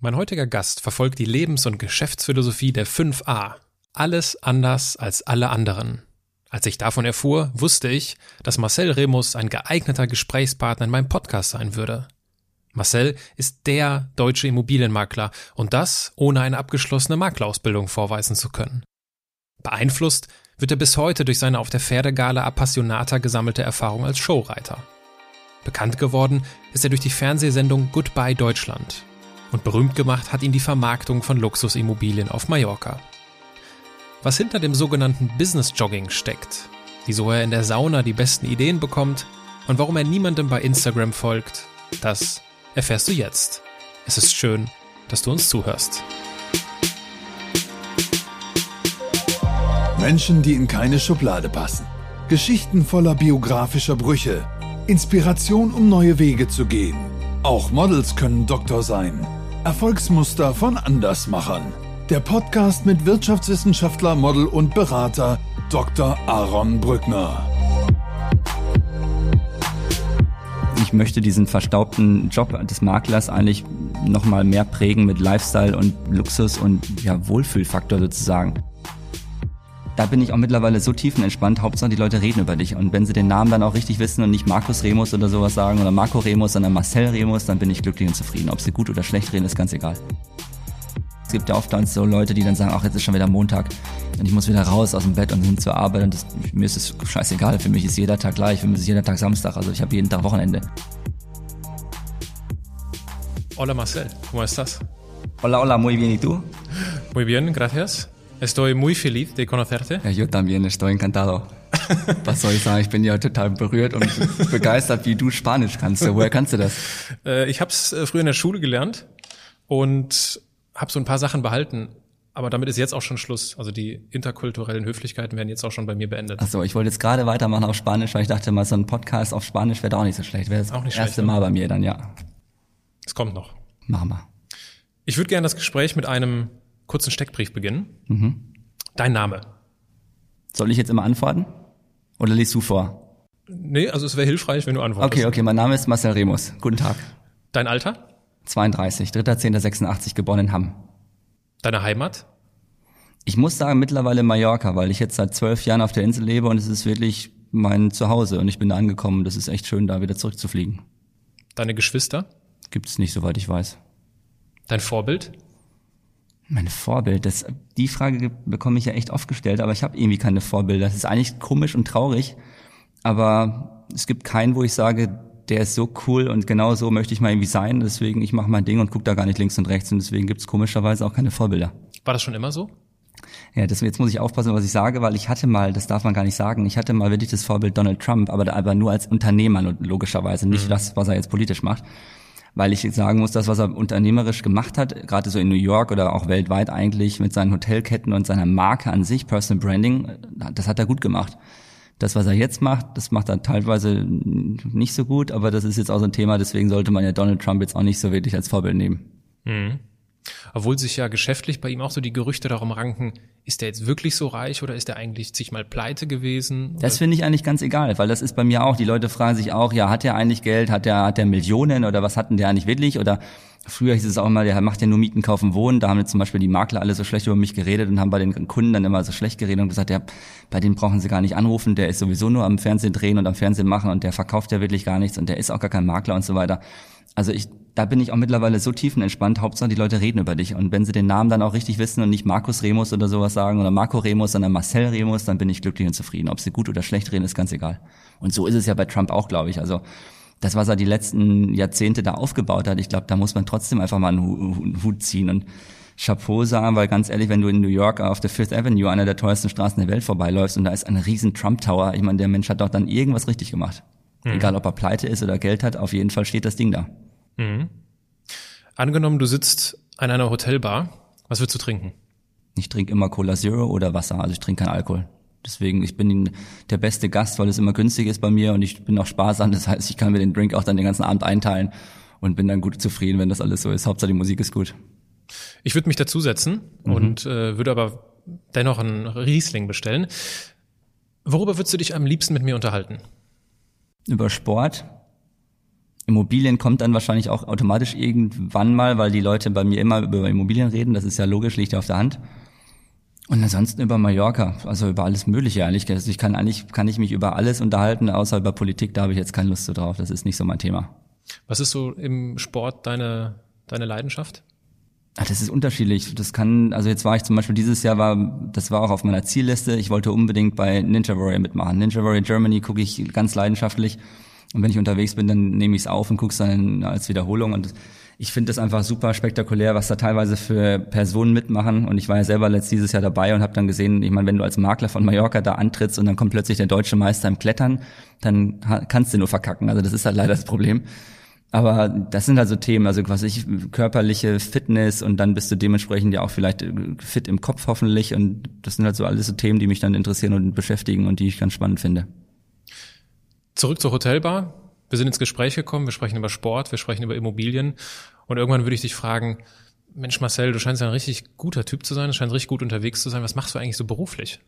Mein heutiger Gast verfolgt die Lebens- und Geschäftsphilosophie der 5a. Alles anders als alle anderen. Als ich davon erfuhr, wusste ich, dass Marcel Remus ein geeigneter Gesprächspartner in meinem Podcast sein würde. Marcel ist der deutsche Immobilienmakler und das ohne eine abgeschlossene Maklerausbildung vorweisen zu können. Beeinflusst wird er bis heute durch seine auf der Pferdegala Appassionata gesammelte Erfahrung als Showreiter. Bekannt geworden ist er durch die Fernsehsendung Goodbye Deutschland, und berühmt gemacht hat ihn die Vermarktung von Luxusimmobilien auf Mallorca. Was hinter dem sogenannten Business Jogging steckt, wieso er in der Sauna die besten Ideen bekommt und warum er niemandem bei Instagram folgt, das erfährst du jetzt. Es ist schön, dass du uns zuhörst. Menschen, die in keine Schublade passen. Geschichten voller biografischer Brüche. Inspiration, um neue Wege zu gehen. Auch Models können Doktor sein. Erfolgsmuster von Andersmachern. Der Podcast mit Wirtschaftswissenschaftler, Model und Berater Dr. Aaron Brückner. Ich möchte diesen verstaubten Job des Maklers eigentlich nochmal mehr prägen mit Lifestyle und Luxus und ja, Wohlfühlfaktor sozusagen da bin ich auch mittlerweile so tiefenentspannt. Hauptsache die Leute reden über dich. Und wenn sie den Namen dann auch richtig wissen und nicht Markus Remus oder sowas sagen oder Marco Remus, sondern Marcel Remus, dann bin ich glücklich und zufrieden. Ob sie gut oder schlecht reden, ist ganz egal. Es gibt ja oft dann so Leute, die dann sagen, ach, jetzt ist schon wieder Montag und ich muss wieder raus aus dem Bett und hin zur Arbeit und das, mir ist es scheißegal. Für mich ist jeder Tag gleich, für mich ist jeder Tag Samstag. Also ich habe jeden Tag Wochenende. Hola Marcel, ¿cómo estás? Hola, hola, muy bien, ¿y tú? Muy bien, gracias. Estoy muy feliz de conocerte. Ja, yo también estoy encantado. Was soll ich sagen? Ich bin ja total berührt und begeistert, wie du Spanisch kannst. Woher kannst du das? Äh, ich habe es äh, früher in der Schule gelernt und habe so ein paar Sachen behalten. Aber damit ist jetzt auch schon Schluss. Also die interkulturellen Höflichkeiten werden jetzt auch schon bei mir beendet. Ach so, ich wollte jetzt gerade weitermachen auf Spanisch, weil ich dachte mal, so ein Podcast auf Spanisch wäre auch nicht so schlecht. Wäre das auch nicht erste schlecht, Mal bei mir dann, ja. Es kommt noch. Machen wir. Ich würde gerne das Gespräch mit einem kurzen Steckbrief beginnen. Mhm. Dein Name. Soll ich jetzt immer antworten? Oder liest du vor? Nee, also es wäre hilfreich, wenn du antwortest. Okay, okay, mein Name ist Marcel Remus. Guten Tag. Dein Alter? 32, 3.10.86 geboren in Hamm. Deine Heimat? Ich muss sagen, mittlerweile Mallorca, weil ich jetzt seit zwölf Jahren auf der Insel lebe und es ist wirklich mein Zuhause und ich bin da angekommen. Das ist echt schön, da wieder zurückzufliegen. Deine Geschwister? Gibt's nicht, soweit ich weiß. Dein Vorbild? Mein Vorbild, das, die Frage bekomme ich ja echt oft gestellt, aber ich habe irgendwie keine Vorbilder. Das ist eigentlich komisch und traurig, aber es gibt keinen, wo ich sage, der ist so cool und genau so möchte ich mal irgendwie sein. Deswegen, ich mache mein Ding und gucke da gar nicht links und rechts und deswegen gibt es komischerweise auch keine Vorbilder. War das schon immer so? Ja, das, jetzt muss ich aufpassen, was ich sage, weil ich hatte mal, das darf man gar nicht sagen, ich hatte mal wirklich das Vorbild Donald Trump, aber, aber nur als Unternehmer logischerweise, nicht mhm. das, was er jetzt politisch macht weil ich sagen muss, das, was er unternehmerisch gemacht hat, gerade so in New York oder auch weltweit eigentlich mit seinen Hotelketten und seiner Marke an sich, Personal Branding, das hat er gut gemacht. Das, was er jetzt macht, das macht er teilweise nicht so gut, aber das ist jetzt auch so ein Thema, deswegen sollte man ja Donald Trump jetzt auch nicht so wirklich als Vorbild nehmen. Mhm. Obwohl sich ja geschäftlich bei ihm auch so die Gerüchte darum ranken, ist er jetzt wirklich so reich oder ist er eigentlich sich mal pleite gewesen? Oder? Das finde ich eigentlich ganz egal, weil das ist bei mir auch, die Leute fragen sich auch, ja, hat er eigentlich Geld, hat er, hat er Millionen oder was hatten der eigentlich wirklich oder Früher hieß es auch immer, der macht ja nur Mieten, kaufen, wohnen. Da haben jetzt zum Beispiel die Makler alle so schlecht über mich geredet und haben bei den Kunden dann immer so schlecht geredet und gesagt, ja, bei dem brauchen sie gar nicht anrufen, der ist sowieso nur am Fernsehen drehen und am Fernsehen machen und der verkauft ja wirklich gar nichts und der ist auch gar kein Makler und so weiter. Also ich, da bin ich auch mittlerweile so tiefenentspannt. Hauptsache die Leute reden über dich. Und wenn sie den Namen dann auch richtig wissen und nicht Markus Remus oder sowas sagen oder Marco Remus, sondern Marcel Remus, dann bin ich glücklich und zufrieden. Ob sie gut oder schlecht reden, ist ganz egal. Und so ist es ja bei Trump auch, glaube ich. Also das, was er die letzten Jahrzehnte da aufgebaut hat, ich glaube, da muss man trotzdem einfach mal einen Hut ziehen und Chapeau sagen, weil ganz ehrlich, wenn du in New York auf der Fifth Avenue, einer der teuersten Straßen der Welt vorbeiläufst und da ist ein riesen Trump Tower, ich meine, der Mensch hat doch dann irgendwas richtig gemacht. Mhm. Egal, ob er pleite ist oder Geld hat, auf jeden Fall steht das Ding da. Mhm. Angenommen, du sitzt an einer Hotelbar, was würdest du trinken? Ich trinke immer Cola Zero oder Wasser, also ich trinke keinen Alkohol. Deswegen, ich bin der beste Gast, weil es immer günstig ist bei mir und ich bin auch sparsam. Das heißt, ich kann mir den Drink auch dann den ganzen Abend einteilen und bin dann gut zufrieden, wenn das alles so ist. Hauptsache die Musik ist gut. Ich würde mich dazusetzen mhm. und äh, würde aber dennoch einen Riesling bestellen. Worüber würdest du dich am liebsten mit mir unterhalten? Über Sport, Immobilien kommt dann wahrscheinlich auch automatisch irgendwann mal, weil die Leute bei mir immer über Immobilien reden. Das ist ja logisch, liegt ja auf der Hand. Und ansonsten über Mallorca, also über alles Mögliche eigentlich. Also ich kann eigentlich, kann ich mich über alles unterhalten, außer über Politik, da habe ich jetzt keine Lust so drauf. Das ist nicht so mein Thema. Was ist so im Sport deine, deine Leidenschaft? Ach, das ist unterschiedlich. Das kann, also jetzt war ich zum Beispiel dieses Jahr war, das war auch auf meiner Zielliste. Ich wollte unbedingt bei Ninja Warrior mitmachen. Ninja Warrior Germany gucke ich ganz leidenschaftlich. Und wenn ich unterwegs bin, dann nehme ich es auf und gucke es dann als Wiederholung. Und ich finde das einfach super spektakulär, was da teilweise für Personen mitmachen. Und ich war ja selber letzt dieses Jahr dabei und habe dann gesehen, ich meine, wenn du als Makler von Mallorca da antrittst und dann kommt plötzlich der deutsche Meister im Klettern, dann kannst du nur verkacken. Also das ist halt leider das Problem. Aber das sind also Themen, also quasi ich, körperliche Fitness und dann bist du dementsprechend ja auch vielleicht fit im Kopf hoffentlich. Und das sind halt so alles so Themen, die mich dann interessieren und beschäftigen und die ich ganz spannend finde. Zurück zur Hotelbar. Wir sind ins Gespräch gekommen, wir sprechen über Sport, wir sprechen über Immobilien und irgendwann würde ich dich fragen, Mensch Marcel, du scheinst ein richtig guter Typ zu sein, du scheinst richtig gut unterwegs zu sein. Was machst du eigentlich so beruflich?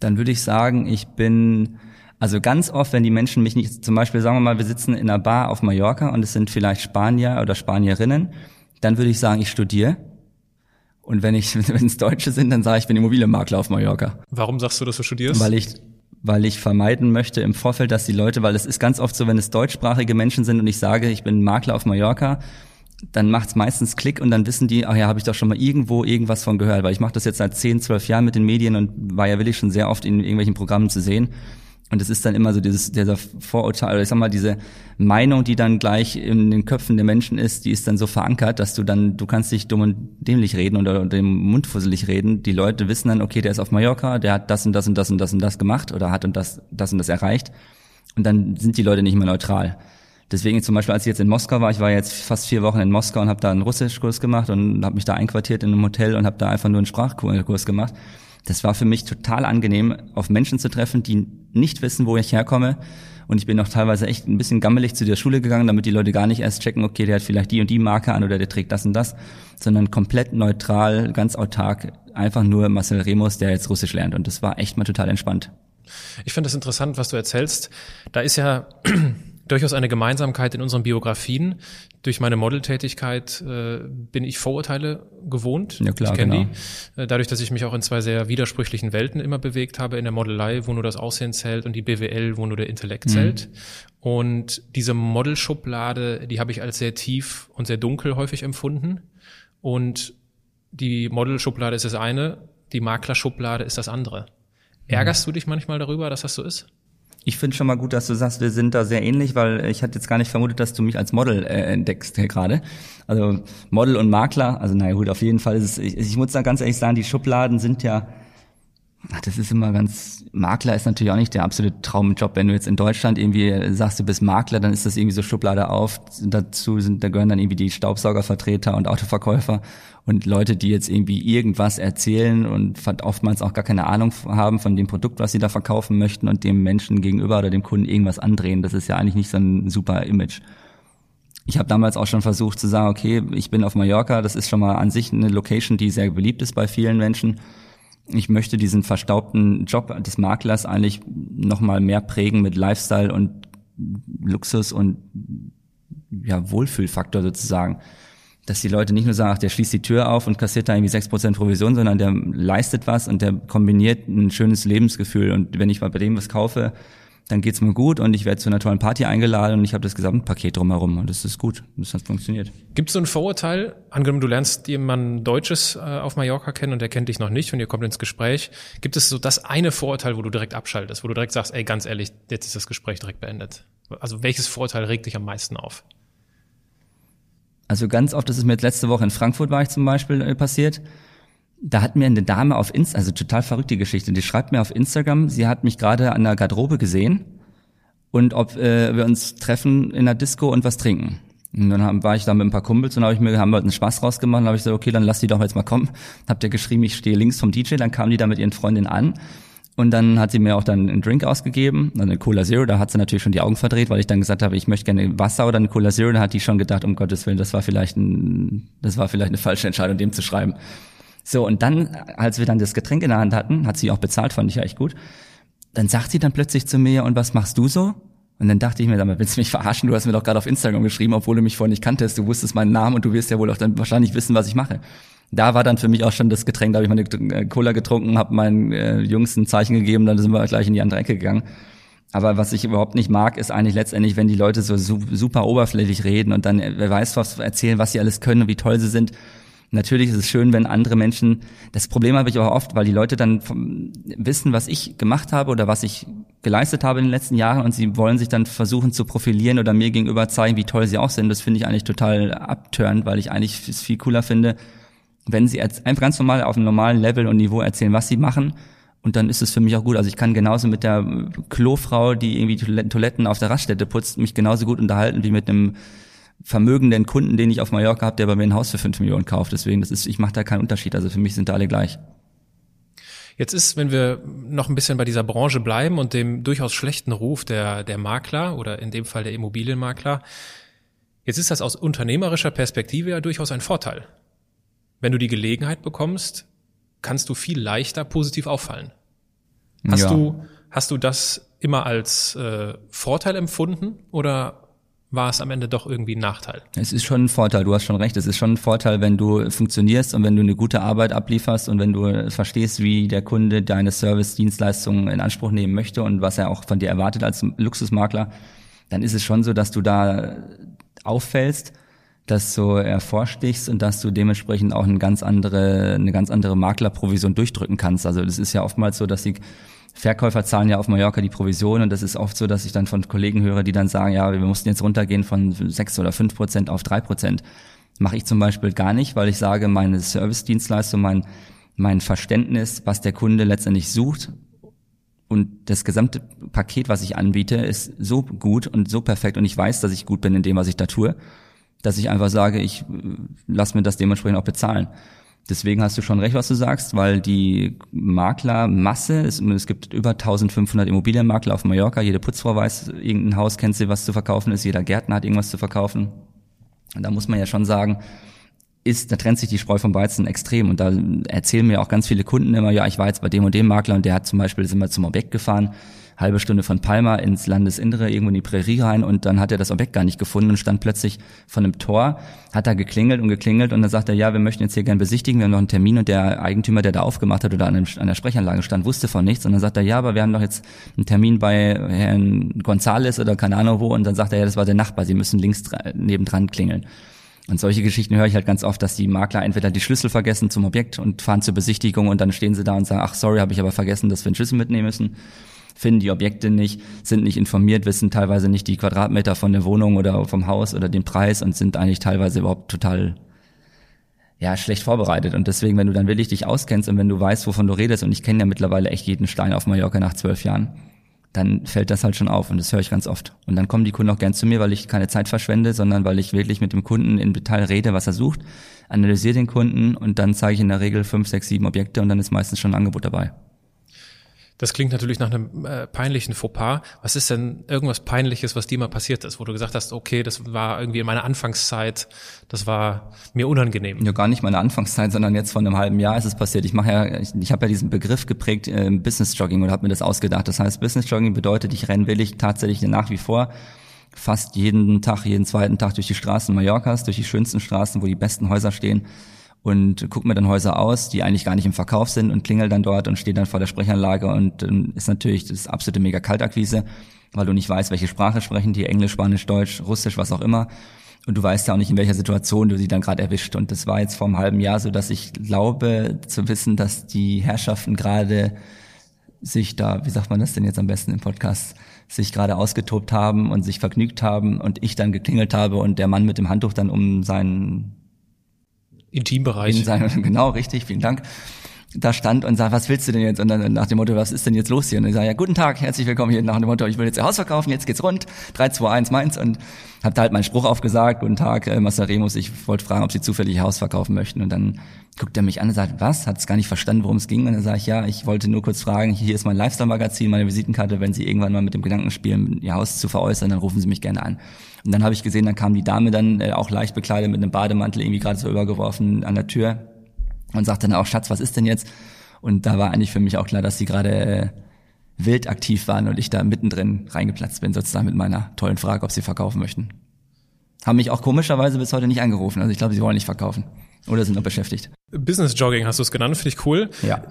Dann würde ich sagen, ich bin, also ganz oft, wenn die Menschen mich nicht, zum Beispiel sagen wir mal, wir sitzen in einer Bar auf Mallorca und es sind vielleicht Spanier oder Spanierinnen, dann würde ich sagen, ich studiere. Und wenn ich, wenn es Deutsche sind, dann sage ich, ich bin Immobilienmakler auf Mallorca. Warum sagst du, dass du studierst? Weil ich weil ich vermeiden möchte im Vorfeld, dass die Leute, weil es ist ganz oft so, wenn es deutschsprachige Menschen sind und ich sage, ich bin Makler auf Mallorca, dann macht's meistens Klick und dann wissen die, ach ja, habe ich doch schon mal irgendwo irgendwas von gehört, weil ich mache das jetzt seit 10, 12 Jahren mit den Medien und war ja wirklich schon sehr oft in irgendwelchen Programmen zu sehen. Und es ist dann immer so dieses, dieser Vorurteil, oder ich sag mal, diese Meinung, die dann gleich in den Köpfen der Menschen ist, die ist dann so verankert, dass du dann, du kannst dich dumm und dämlich reden oder dem Mund fusselig reden. Die Leute wissen dann, okay, der ist auf Mallorca, der hat das und das und das und das und das gemacht oder hat und das, das und das erreicht. Und dann sind die Leute nicht mehr neutral. Deswegen zum Beispiel, als ich jetzt in Moskau war, ich war jetzt fast vier Wochen in Moskau und habe da einen Russischkurs gemacht und habe mich da einquartiert in einem Hotel und habe da einfach nur einen Sprachkurs gemacht. Das war für mich total angenehm, auf Menschen zu treffen, die nicht wissen, wo ich herkomme. Und ich bin auch teilweise echt ein bisschen gammelig zu der Schule gegangen, damit die Leute gar nicht erst checken, okay, der hat vielleicht die und die Marke an oder der trägt das und das, sondern komplett neutral, ganz autark, einfach nur Marcel Remus, der jetzt Russisch lernt. Und das war echt mal total entspannt. Ich finde das interessant, was du erzählst. Da ist ja durchaus eine Gemeinsamkeit in unseren Biografien. Durch meine Modeltätigkeit äh, bin ich Vorurteile gewohnt. Ja, klar, ich kenne genau. die. Äh, dadurch, dass ich mich auch in zwei sehr widersprüchlichen Welten immer bewegt habe, in der Modelei, wo nur das Aussehen zählt und die BWL, wo nur der Intellekt Mhm. zählt. Und diese Modelschublade, die habe ich als sehr tief und sehr dunkel häufig empfunden. Und die Modelschublade ist das eine, die Maklerschublade ist das andere. Mhm. Ärgerst du dich manchmal darüber, dass das so ist? Ich finde schon mal gut, dass du sagst, wir sind da sehr ähnlich, weil ich hatte jetzt gar nicht vermutet, dass du mich als Model äh, entdeckst hier gerade. Also Model und Makler, also naja gut, auf jeden Fall ist es, ich, ich muss da ganz ehrlich sagen, die Schubladen sind ja, das ist immer ganz, Makler ist natürlich auch nicht der absolute Traumjob. Wenn du jetzt in Deutschland irgendwie sagst, du bist Makler, dann ist das irgendwie so Schublade auf. Dazu sind, da gehören dann irgendwie die Staubsaugervertreter und Autoverkäufer und Leute, die jetzt irgendwie irgendwas erzählen und oftmals auch gar keine Ahnung haben von dem Produkt, was sie da verkaufen möchten und dem Menschen gegenüber oder dem Kunden irgendwas andrehen. Das ist ja eigentlich nicht so ein super Image. Ich habe damals auch schon versucht zu sagen, okay, ich bin auf Mallorca, das ist schon mal an sich eine Location, die sehr beliebt ist bei vielen Menschen. Ich möchte diesen verstaubten Job des Maklers eigentlich noch mal mehr prägen mit Lifestyle und Luxus und ja, Wohlfühlfaktor sozusagen. Dass die Leute nicht nur sagen, ach, der schließt die Tür auf und kassiert da irgendwie 6% Provision, sondern der leistet was und der kombiniert ein schönes Lebensgefühl. Und wenn ich mal bei dem was kaufe, dann geht's mir gut und ich werde zu einer tollen Party eingeladen und ich habe das Gesamtpaket drumherum und das ist gut. Das hat funktioniert. Gibt es so ein Vorurteil? Angenommen, du lernst jemanden Deutsches äh, auf Mallorca kennen und der kennt dich noch nicht und ihr kommt ins Gespräch. Gibt es so das eine Vorurteil, wo du direkt abschaltest, wo du direkt sagst, ey, ganz ehrlich, jetzt ist das Gespräch direkt beendet? Also welches Vorurteil regt dich am meisten auf? Also ganz oft, das ist mir jetzt letzte Woche in Frankfurt war ich zum Beispiel äh, passiert. Da hat mir eine Dame auf Insta, also total verrückte Geschichte, die schreibt mir auf Instagram, sie hat mich gerade an der Garderobe gesehen und ob äh, wir uns treffen in der Disco und was trinken. Und dann haben, war ich da mit ein paar Kumpels und hab ich mir, haben wir einen Spaß rausgemacht und habe ich gesagt, okay, dann lass die doch jetzt mal kommen. Hab der geschrieben, ich stehe links vom DJ, dann kam die da mit ihren Freundinnen an und dann hat sie mir auch dann einen Drink ausgegeben, eine Cola Zero, da hat sie natürlich schon die Augen verdreht, weil ich dann gesagt habe, ich möchte gerne Wasser oder eine Cola Zero, da hat die schon gedacht, um Gottes Willen, das war vielleicht ein, das war vielleicht eine falsche Entscheidung, dem zu schreiben. So, und dann, als wir dann das Getränk in der Hand hatten, hat sie auch bezahlt, fand ich echt gut, dann sagt sie dann plötzlich zu mir, und was machst du so? Und dann dachte ich mir, dann willst du mich verarschen? Du hast mir doch gerade auf Instagram geschrieben, obwohl du mich vorher nicht kanntest. Du wusstest meinen Namen und du wirst ja wohl auch dann wahrscheinlich wissen, was ich mache. Da war dann für mich auch schon das Getränk, da habe ich meine äh, Cola getrunken, habe meinen äh, Jungs ein Zeichen gegeben, dann sind wir gleich in die andere Ecke gegangen. Aber was ich überhaupt nicht mag, ist eigentlich letztendlich, wenn die Leute so super oberflächlich reden und dann äh, wer weiß was erzählen, was sie alles können und wie toll sie sind. Natürlich ist es schön, wenn andere Menschen, das Problem habe ich aber oft, weil die Leute dann wissen, was ich gemacht habe oder was ich geleistet habe in den letzten Jahren und sie wollen sich dann versuchen zu profilieren oder mir gegenüber zeigen, wie toll sie auch sind. Das finde ich eigentlich total abtörend, weil ich eigentlich es viel cooler finde, wenn sie einfach ganz normal auf einem normalen Level und Niveau erzählen, was sie machen. Und dann ist es für mich auch gut. Also ich kann genauso mit der Klofrau, die irgendwie Toiletten auf der Raststätte putzt, mich genauso gut unterhalten wie mit einem vermögenden Kunden, den ich auf Mallorca habe, der bei mir ein Haus für fünf Millionen kauft. Deswegen, das ist, ich mache da keinen Unterschied. Also für mich sind da alle gleich. Jetzt ist, wenn wir noch ein bisschen bei dieser Branche bleiben und dem durchaus schlechten Ruf der, der Makler oder in dem Fall der Immobilienmakler, jetzt ist das aus unternehmerischer Perspektive ja durchaus ein Vorteil. Wenn du die Gelegenheit bekommst, kannst du viel leichter positiv auffallen. Hast ja. du, hast du das immer als äh, Vorteil empfunden oder war es am Ende doch irgendwie ein Nachteil. Es ist schon ein Vorteil, du hast schon recht. Es ist schon ein Vorteil, wenn du funktionierst und wenn du eine gute Arbeit ablieferst und wenn du verstehst, wie der Kunde deine Service-Dienstleistungen in Anspruch nehmen möchte und was er auch von dir erwartet als Luxusmakler, dann ist es schon so, dass du da auffällst, dass du hervorstichst und dass du dementsprechend auch eine ganz andere, eine ganz andere Maklerprovision durchdrücken kannst. Also das ist ja oftmals so, dass die Verkäufer zahlen ja auf Mallorca die Provision und das ist oft so, dass ich dann von Kollegen höre, die dann sagen, ja, wir mussten jetzt runtergehen von sechs oder fünf Prozent auf drei Prozent. Mache ich zum Beispiel gar nicht, weil ich sage, meine Service-Dienstleistung, mein, mein Verständnis, was der Kunde letztendlich sucht und das gesamte Paket, was ich anbiete, ist so gut und so perfekt und ich weiß, dass ich gut bin in dem, was ich da tue, dass ich einfach sage, ich lass mir das dementsprechend auch bezahlen. Deswegen hast du schon recht, was du sagst, weil die Maklermasse, es, es gibt über 1500 Immobilienmakler auf Mallorca, jede Putzfrau weiß, irgendein Haus kennt sie, was zu verkaufen ist, jeder Gärtner hat irgendwas zu verkaufen. Und da muss man ja schon sagen, ist, da trennt sich die Spreu vom Weizen extrem. Und da erzählen mir auch ganz viele Kunden immer, ja, ich war jetzt bei dem und dem Makler und der hat zum Beispiel, sind wir zum Objekt gefahren halbe Stunde von Palma ins Landesinnere, irgendwo in die Prärie rein und dann hat er das Objekt gar nicht gefunden und stand plötzlich von einem Tor, hat da geklingelt und geklingelt und dann sagt er, ja, wir möchten jetzt hier gern besichtigen, wir haben noch einen Termin und der Eigentümer, der da aufgemacht hat oder an, an der Sprechanlage stand, wusste von nichts und dann sagt er, ja, aber wir haben doch jetzt einen Termin bei Herrn Gonzales oder keine Ahnung wo und dann sagt er, ja, das war der Nachbar, Sie müssen links nebendran klingeln. Und solche Geschichten höre ich halt ganz oft, dass die Makler entweder die Schlüssel vergessen zum Objekt und fahren zur Besichtigung und dann stehen sie da und sagen, ach sorry, habe ich aber vergessen, dass wir einen Schlüssel mitnehmen müssen finden die Objekte nicht, sind nicht informiert, wissen teilweise nicht die Quadratmeter von der Wohnung oder vom Haus oder den Preis und sind eigentlich teilweise überhaupt total ja, schlecht vorbereitet. Und deswegen, wenn du dann wirklich dich auskennst und wenn du weißt, wovon du redest, und ich kenne ja mittlerweile echt jeden Stein auf Mallorca nach zwölf Jahren, dann fällt das halt schon auf und das höre ich ganz oft. Und dann kommen die Kunden auch gern zu mir, weil ich keine Zeit verschwende, sondern weil ich wirklich mit dem Kunden im Detail rede, was er sucht, analysiere den Kunden und dann zeige ich in der Regel fünf, sechs, sieben Objekte und dann ist meistens schon ein Angebot dabei. Das klingt natürlich nach einem äh, peinlichen Fauxpas. Was ist denn irgendwas Peinliches, was dir mal passiert ist, wo du gesagt hast, okay, das war irgendwie in meiner Anfangszeit, das war mir unangenehm? Ja, gar nicht meine Anfangszeit, sondern jetzt vor einem halben Jahr ist es passiert. Ich mache ja, ich, ich habe ja diesen Begriff geprägt, äh, Business Jogging und habe mir das ausgedacht. Das heißt, Business Jogging bedeutet, ich renne willig tatsächlich nach wie vor fast jeden Tag, jeden zweiten Tag durch die Straßen Mallorcas, durch die schönsten Straßen, wo die besten Häuser stehen und guck mir dann Häuser aus, die eigentlich gar nicht im Verkauf sind und klingel dann dort und stehe dann vor der Sprechanlage und ähm, ist natürlich das absolute mega Kaltakquise, weil du nicht weißt, welche Sprache sprechen die, Englisch, Spanisch, Deutsch, Russisch, was auch immer. Und du weißt ja auch nicht, in welcher Situation du sie dann gerade erwischt. Und das war jetzt vor einem halben Jahr so, dass ich glaube zu wissen, dass die Herrschaften gerade sich da, wie sagt man das denn jetzt am besten im Podcast, sich gerade ausgetobt haben und sich vergnügt haben und ich dann geklingelt habe und der Mann mit dem Handtuch dann um seinen Intimbereich. In seinem, genau, richtig, vielen Dank. Da stand und sagt, was willst du denn jetzt? Und dann nach dem Motto, was ist denn jetzt los hier? Und ich sage, ja, guten Tag, herzlich willkommen hier nach dem Motto, ich will jetzt ihr Haus verkaufen, jetzt geht's rund, 3, 2, 1, meins. Und hab da halt meinen Spruch aufgesagt, guten Tag, äh, Master Remus, ich wollte fragen, ob Sie zufällig ihr Haus verkaufen möchten. Und dann guckt er mich an und sagt, was? Hat es gar nicht verstanden, worum es ging. Und dann sage ich, ja, ich wollte nur kurz fragen, hier ist mein Lifestyle-Magazin, meine Visitenkarte, wenn Sie irgendwann mal mit dem Gedanken spielen, Ihr Haus zu veräußern, dann rufen Sie mich gerne an. Und dann habe ich gesehen, dann kam die Dame dann äh, auch leicht bekleidet mit einem Bademantel irgendwie gerade so übergeworfen an der Tür und sagte dann auch, Schatz, was ist denn jetzt? Und da war eigentlich für mich auch klar, dass sie gerade äh, wild aktiv waren und ich da mittendrin reingeplatzt bin, sozusagen mit meiner tollen Frage, ob sie verkaufen möchten. Haben mich auch komischerweise bis heute nicht angerufen. Also ich glaube, sie wollen nicht verkaufen. Oder sind noch beschäftigt. Business Jogging hast du es genannt, finde ich cool. Ja.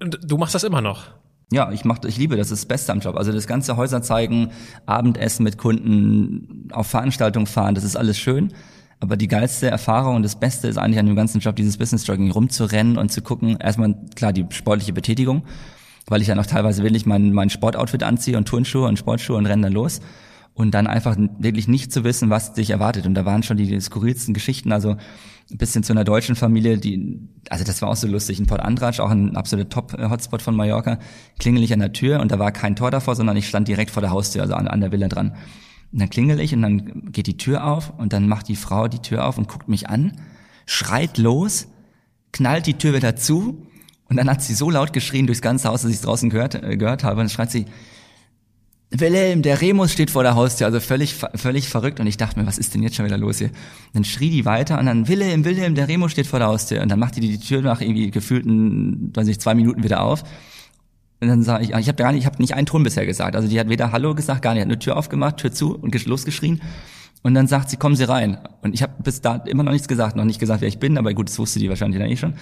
Und du machst das immer noch. Ja, ich mach, ich liebe das, das ist das Beste am Job. Also das ganze Häuser zeigen, Abendessen mit Kunden, auf Veranstaltungen fahren, das ist alles schön. Aber die geilste Erfahrung und das Beste ist eigentlich an dem ganzen Job, dieses Business Jogging rumzurennen und zu gucken. Erstmal klar die sportliche Betätigung, weil ich ja noch teilweise wirklich mein, mein Sportoutfit anziehe und Turnschuhe und Sportschuhe und renne dann los. Und dann einfach wirklich nicht zu wissen, was dich erwartet. Und da waren schon die skurrilsten Geschichten. Also ein bisschen zu einer deutschen Familie, die, also das war auch so lustig. In Port Andratsch, auch ein absoluter Top-Hotspot von Mallorca, klingel ich an der Tür und da war kein Tor davor, sondern ich stand direkt vor der Haustür, also an, an der Villa dran. Und dann klingel ich und dann geht die Tür auf und dann macht die Frau die Tür auf und guckt mich an, schreit los, knallt die Tür wieder zu und dann hat sie so laut geschrien durchs ganze Haus, dass ich es draußen gehört, äh, gehört habe. Und dann schreit sie, Wilhelm, der Remus steht vor der Haustür, also völlig, völlig verrückt. Und ich dachte mir, was ist denn jetzt schon wieder los hier? Und dann schrie die weiter und dann, Wilhelm, Wilhelm, der Remus steht vor der Haustür. Und dann macht die die Tür nach irgendwie gefühlten, weiß ich, zwei Minuten wieder auf. Und dann sage ich, ich habe gar nicht, ich habe nicht einen Ton bisher gesagt. Also die hat weder Hallo gesagt, gar nicht, hat eine Tür aufgemacht, Tür zu und losgeschrien. Und dann sagt sie, kommen Sie rein. Und ich habe bis da immer noch nichts gesagt, noch nicht gesagt, wer ich bin, aber gut, das wusste die wahrscheinlich dann eh schon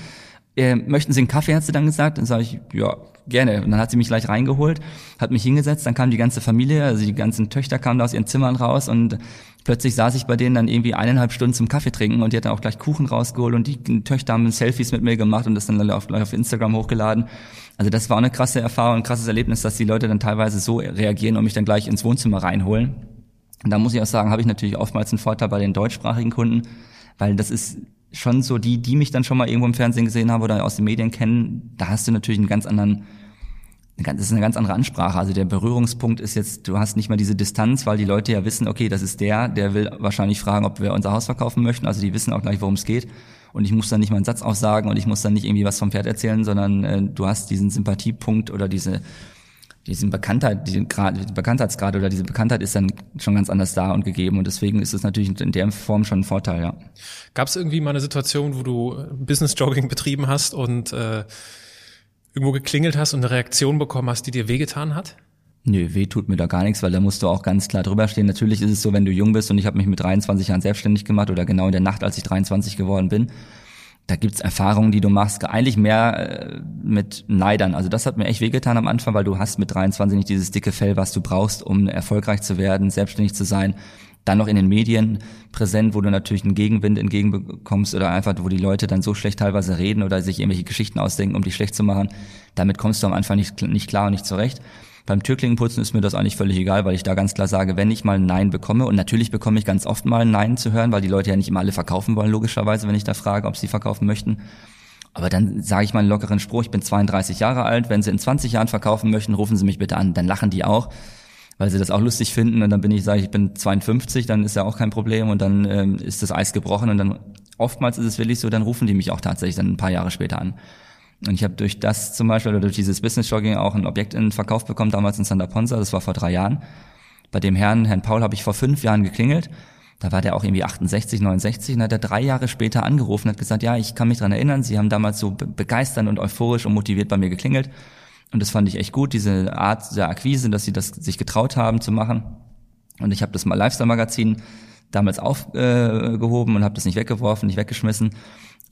äh, möchten Sie einen Kaffee, hat sie dann gesagt. Dann sage ich, ja, gerne. Und dann hat sie mich gleich reingeholt, hat mich hingesetzt, dann kam die ganze Familie, also die ganzen Töchter kamen da aus ihren Zimmern raus und plötzlich saß ich bei denen dann irgendwie eineinhalb Stunden zum Kaffee trinken und die hat dann auch gleich Kuchen rausgeholt und die Töchter haben Selfies mit mir gemacht und das dann auf, auf Instagram hochgeladen. Also das war eine krasse Erfahrung, ein krasses Erlebnis, dass die Leute dann teilweise so reagieren und mich dann gleich ins Wohnzimmer reinholen. Und da muss ich auch sagen, habe ich natürlich oftmals einen Vorteil bei den deutschsprachigen Kunden, weil das ist schon so die, die mich dann schon mal irgendwo im Fernsehen gesehen haben oder aus den Medien kennen, da hast du natürlich einen ganz anderen, das ist eine ganz andere Ansprache. Also der Berührungspunkt ist jetzt, du hast nicht mehr diese Distanz, weil die Leute ja wissen, okay, das ist der, der will wahrscheinlich fragen, ob wir unser Haus verkaufen möchten. Also die wissen auch gleich, worum es geht. Und ich muss dann nicht mal einen Satz aussagen und ich muss dann nicht irgendwie was vom Pferd erzählen, sondern äh, du hast diesen Sympathiepunkt oder diese diesen Bekanntheit, diesen Grad, Bekanntheitsgrad oder diese Bekanntheit ist dann schon ganz anders da und gegeben und deswegen ist es natürlich in der Form schon ein Vorteil, ja. Gab es irgendwie mal eine Situation, wo du Business Jogging betrieben hast und äh, irgendwo geklingelt hast und eine Reaktion bekommen hast, die dir wehgetan hat? Nö, weh tut mir da gar nichts, weil da musst du auch ganz klar drüber stehen. Natürlich ist es so, wenn du jung bist und ich habe mich mit 23 Jahren selbstständig gemacht oder genau in der Nacht, als ich 23 geworden bin, da gibt's Erfahrungen, die du machst, eigentlich mehr äh, mit Neidern. Also das hat mir echt wehgetan am Anfang, weil du hast mit 23 nicht dieses dicke Fell, was du brauchst, um erfolgreich zu werden, selbstständig zu sein. Dann noch in den Medien präsent, wo du natürlich einen Gegenwind entgegenbekommst oder einfach, wo die Leute dann so schlecht teilweise reden oder sich irgendwelche Geschichten ausdenken, um dich schlecht zu machen. Damit kommst du am Anfang nicht, nicht klar und nicht zurecht. Beim Türklingenputzen ist mir das eigentlich völlig egal, weil ich da ganz klar sage, wenn ich mal ein Nein bekomme, und natürlich bekomme ich ganz oft mal ein Nein zu hören, weil die Leute ja nicht immer alle verkaufen wollen, logischerweise, wenn ich da frage, ob sie verkaufen möchten. Aber dann sage ich mal einen lockeren Spruch, ich bin 32 Jahre alt, wenn Sie in 20 Jahren verkaufen möchten, rufen Sie mich bitte an. Dann lachen die auch, weil sie das auch lustig finden. Und dann bin ich, sage ich, ich bin 52, dann ist ja auch kein Problem und dann ähm, ist das Eis gebrochen und dann oftmals ist es wirklich so, dann rufen die mich auch tatsächlich dann ein paar Jahre später an. Und ich habe durch das zum Beispiel oder durch dieses Business Jogging auch ein Objekt in Verkauf bekommen, damals in Santa Ponza, das war vor drei Jahren. Bei dem Herrn, Herrn Paul, habe ich vor fünf Jahren geklingelt. Da war der auch irgendwie 68, 69 und hat er drei Jahre später angerufen und hat gesagt, ja, ich kann mich dran erinnern, Sie haben damals so begeisternd und euphorisch und motiviert bei mir geklingelt. Und das fand ich echt gut, diese Art der Akquise, dass sie das sich getraut haben zu machen. Und ich habe das mal Lifestyle-Magazin damals aufgehoben und habe das nicht weggeworfen, nicht weggeschmissen